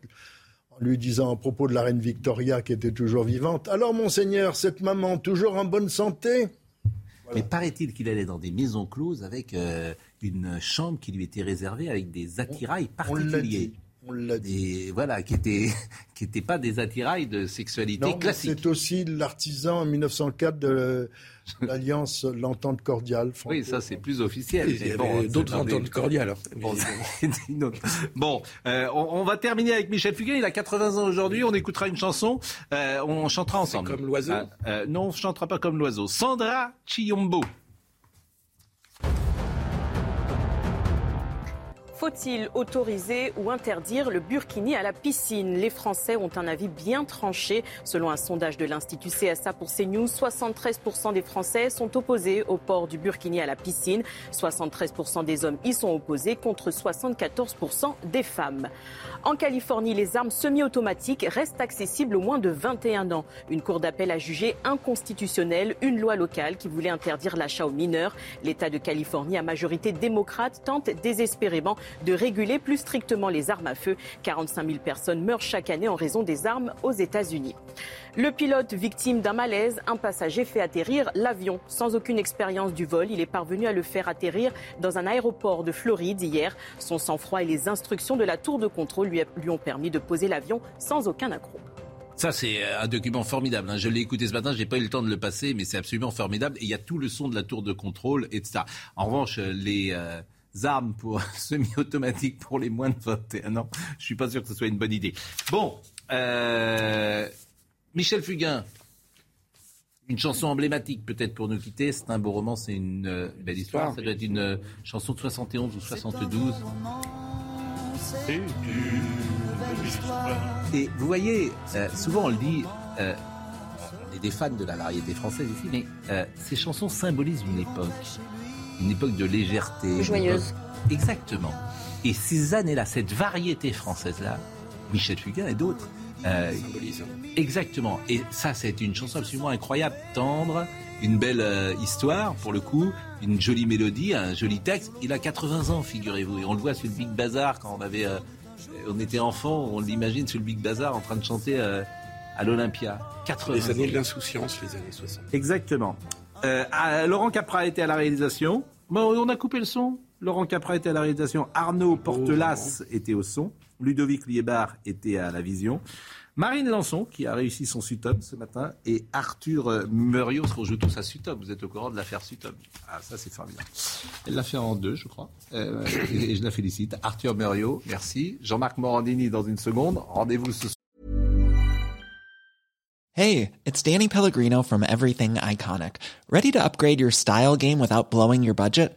en lui disant à propos de la reine Victoria qui était toujours vivante, alors monseigneur, cette maman toujours en bonne santé?
Mais paraît-il qu'il allait dans des maisons closes avec euh, une chambre qui lui était réservée avec des attirails particuliers.
On l'a dit.
Et voilà, qui n'étaient qui pas des attirails de sexualité
Non,
classique.
c'est aussi l'artisan en 1904 de l'alliance, l'entente cordiale.
Oui, ça c'est plus officiel.
Il y avait
bon,
d'autres ententes cordiales.
Bon, autre. Bon, euh, on, on va terminer avec Michel Fugain. Il a 80 ans aujourd'hui. On écoutera une chanson. Euh, on chantera ensemble.
comme l'oiseau
Ah, euh, Non, on chantera pas comme l'oiseau. Sandra Chiombo.
Faut-il autoriser ou interdire le burkini à la piscine? Les Français ont un avis bien tranché. Selon un sondage de l'Institut CSA pour CNews, 73% des Français sont opposés au port du burkini à la piscine. 73% des hommes y sont opposés contre 74% des femmes. En Californie, les armes semi-automatiques restent accessibles aux moins de 21 ans. Une cour d'appel a jugé inconstitutionnelle une loi locale qui voulait interdire l'achat aux mineurs. L'État de Californie, à majorité démocrate, tente désespérément de réguler plus strictement les armes à feu. 45 000 personnes meurent chaque année en raison des armes aux États-Unis. Le pilote victime d'un malaise, un passager fait atterrir l'avion. Sans aucune expérience du vol, il est parvenu à le faire atterrir dans un aéroport de Floride hier. Son sang-froid et les instructions de la tour de contrôle lui, a- lui ont permis de poser l'avion sans aucun accroc.
Ça, c'est euh, un document formidable. hein. Je l'ai écouté ce matin, j'ai pas eu le temps de le passer, mais c'est absolument formidable. Et il y a tout le son de la tour de contrôle, etc. En revanche, euh, les euh, armes pour semi-automatiques pour les moins de 21 ans, je suis pas sûr que ce soit une bonne idée. Bon, euh, Michel Fugain. Une chanson emblématique peut-être pour nous quitter. C'est un beau roman, c'est une euh, belle histoire. Ça doit être une euh, chanson de 71 ou 72. Et vous voyez, euh, souvent on le dit, euh, on est des fans de la variété française ici, mais euh, ces chansons symbolisent une époque, une époque de légèreté.
Joyeuse.
époque- Exactement. Et ces années-là, cette variété française-là, Michel Fugain et d'autres, euh, exactement. Et ça, c'est une chanson absolument incroyable, tendre, une belle euh, histoire pour le coup, une jolie mélodie, un joli texte. Il a 80 ans, figurez-vous, et on le voit sur le Big Bazar quand on avait, euh, on était enfant, on l'imagine sur le Big Bazar en train de chanter euh, à l'Olympia. 80
Les années
ans.
de l'insouciance, les années 60.
Exactement. Euh, ah, Laurent Capra était à la réalisation. Bon, on a coupé le son. Laurent Capra était à la réalisation. Arnaud Portelas était au son. Ludovic Liébar était à la vision. Marine Lançon, qui a réussi son Sutom ce matin, et Arthur euh, Muriot, qu'on joue tous à Sutom. Vous êtes au courant de l'affaire Sutom. Ah, ça, c'est formidable. Elle l'a fait en deux, je crois. Euh, et, je la félicite. Arthur Muriot, merci. Jean-Marc Morandini dans une seconde. Rendez-vous ce
Hey, it's Danny Pellegrino from Everything Iconic. Ready to upgrade your style game without blowing your budget?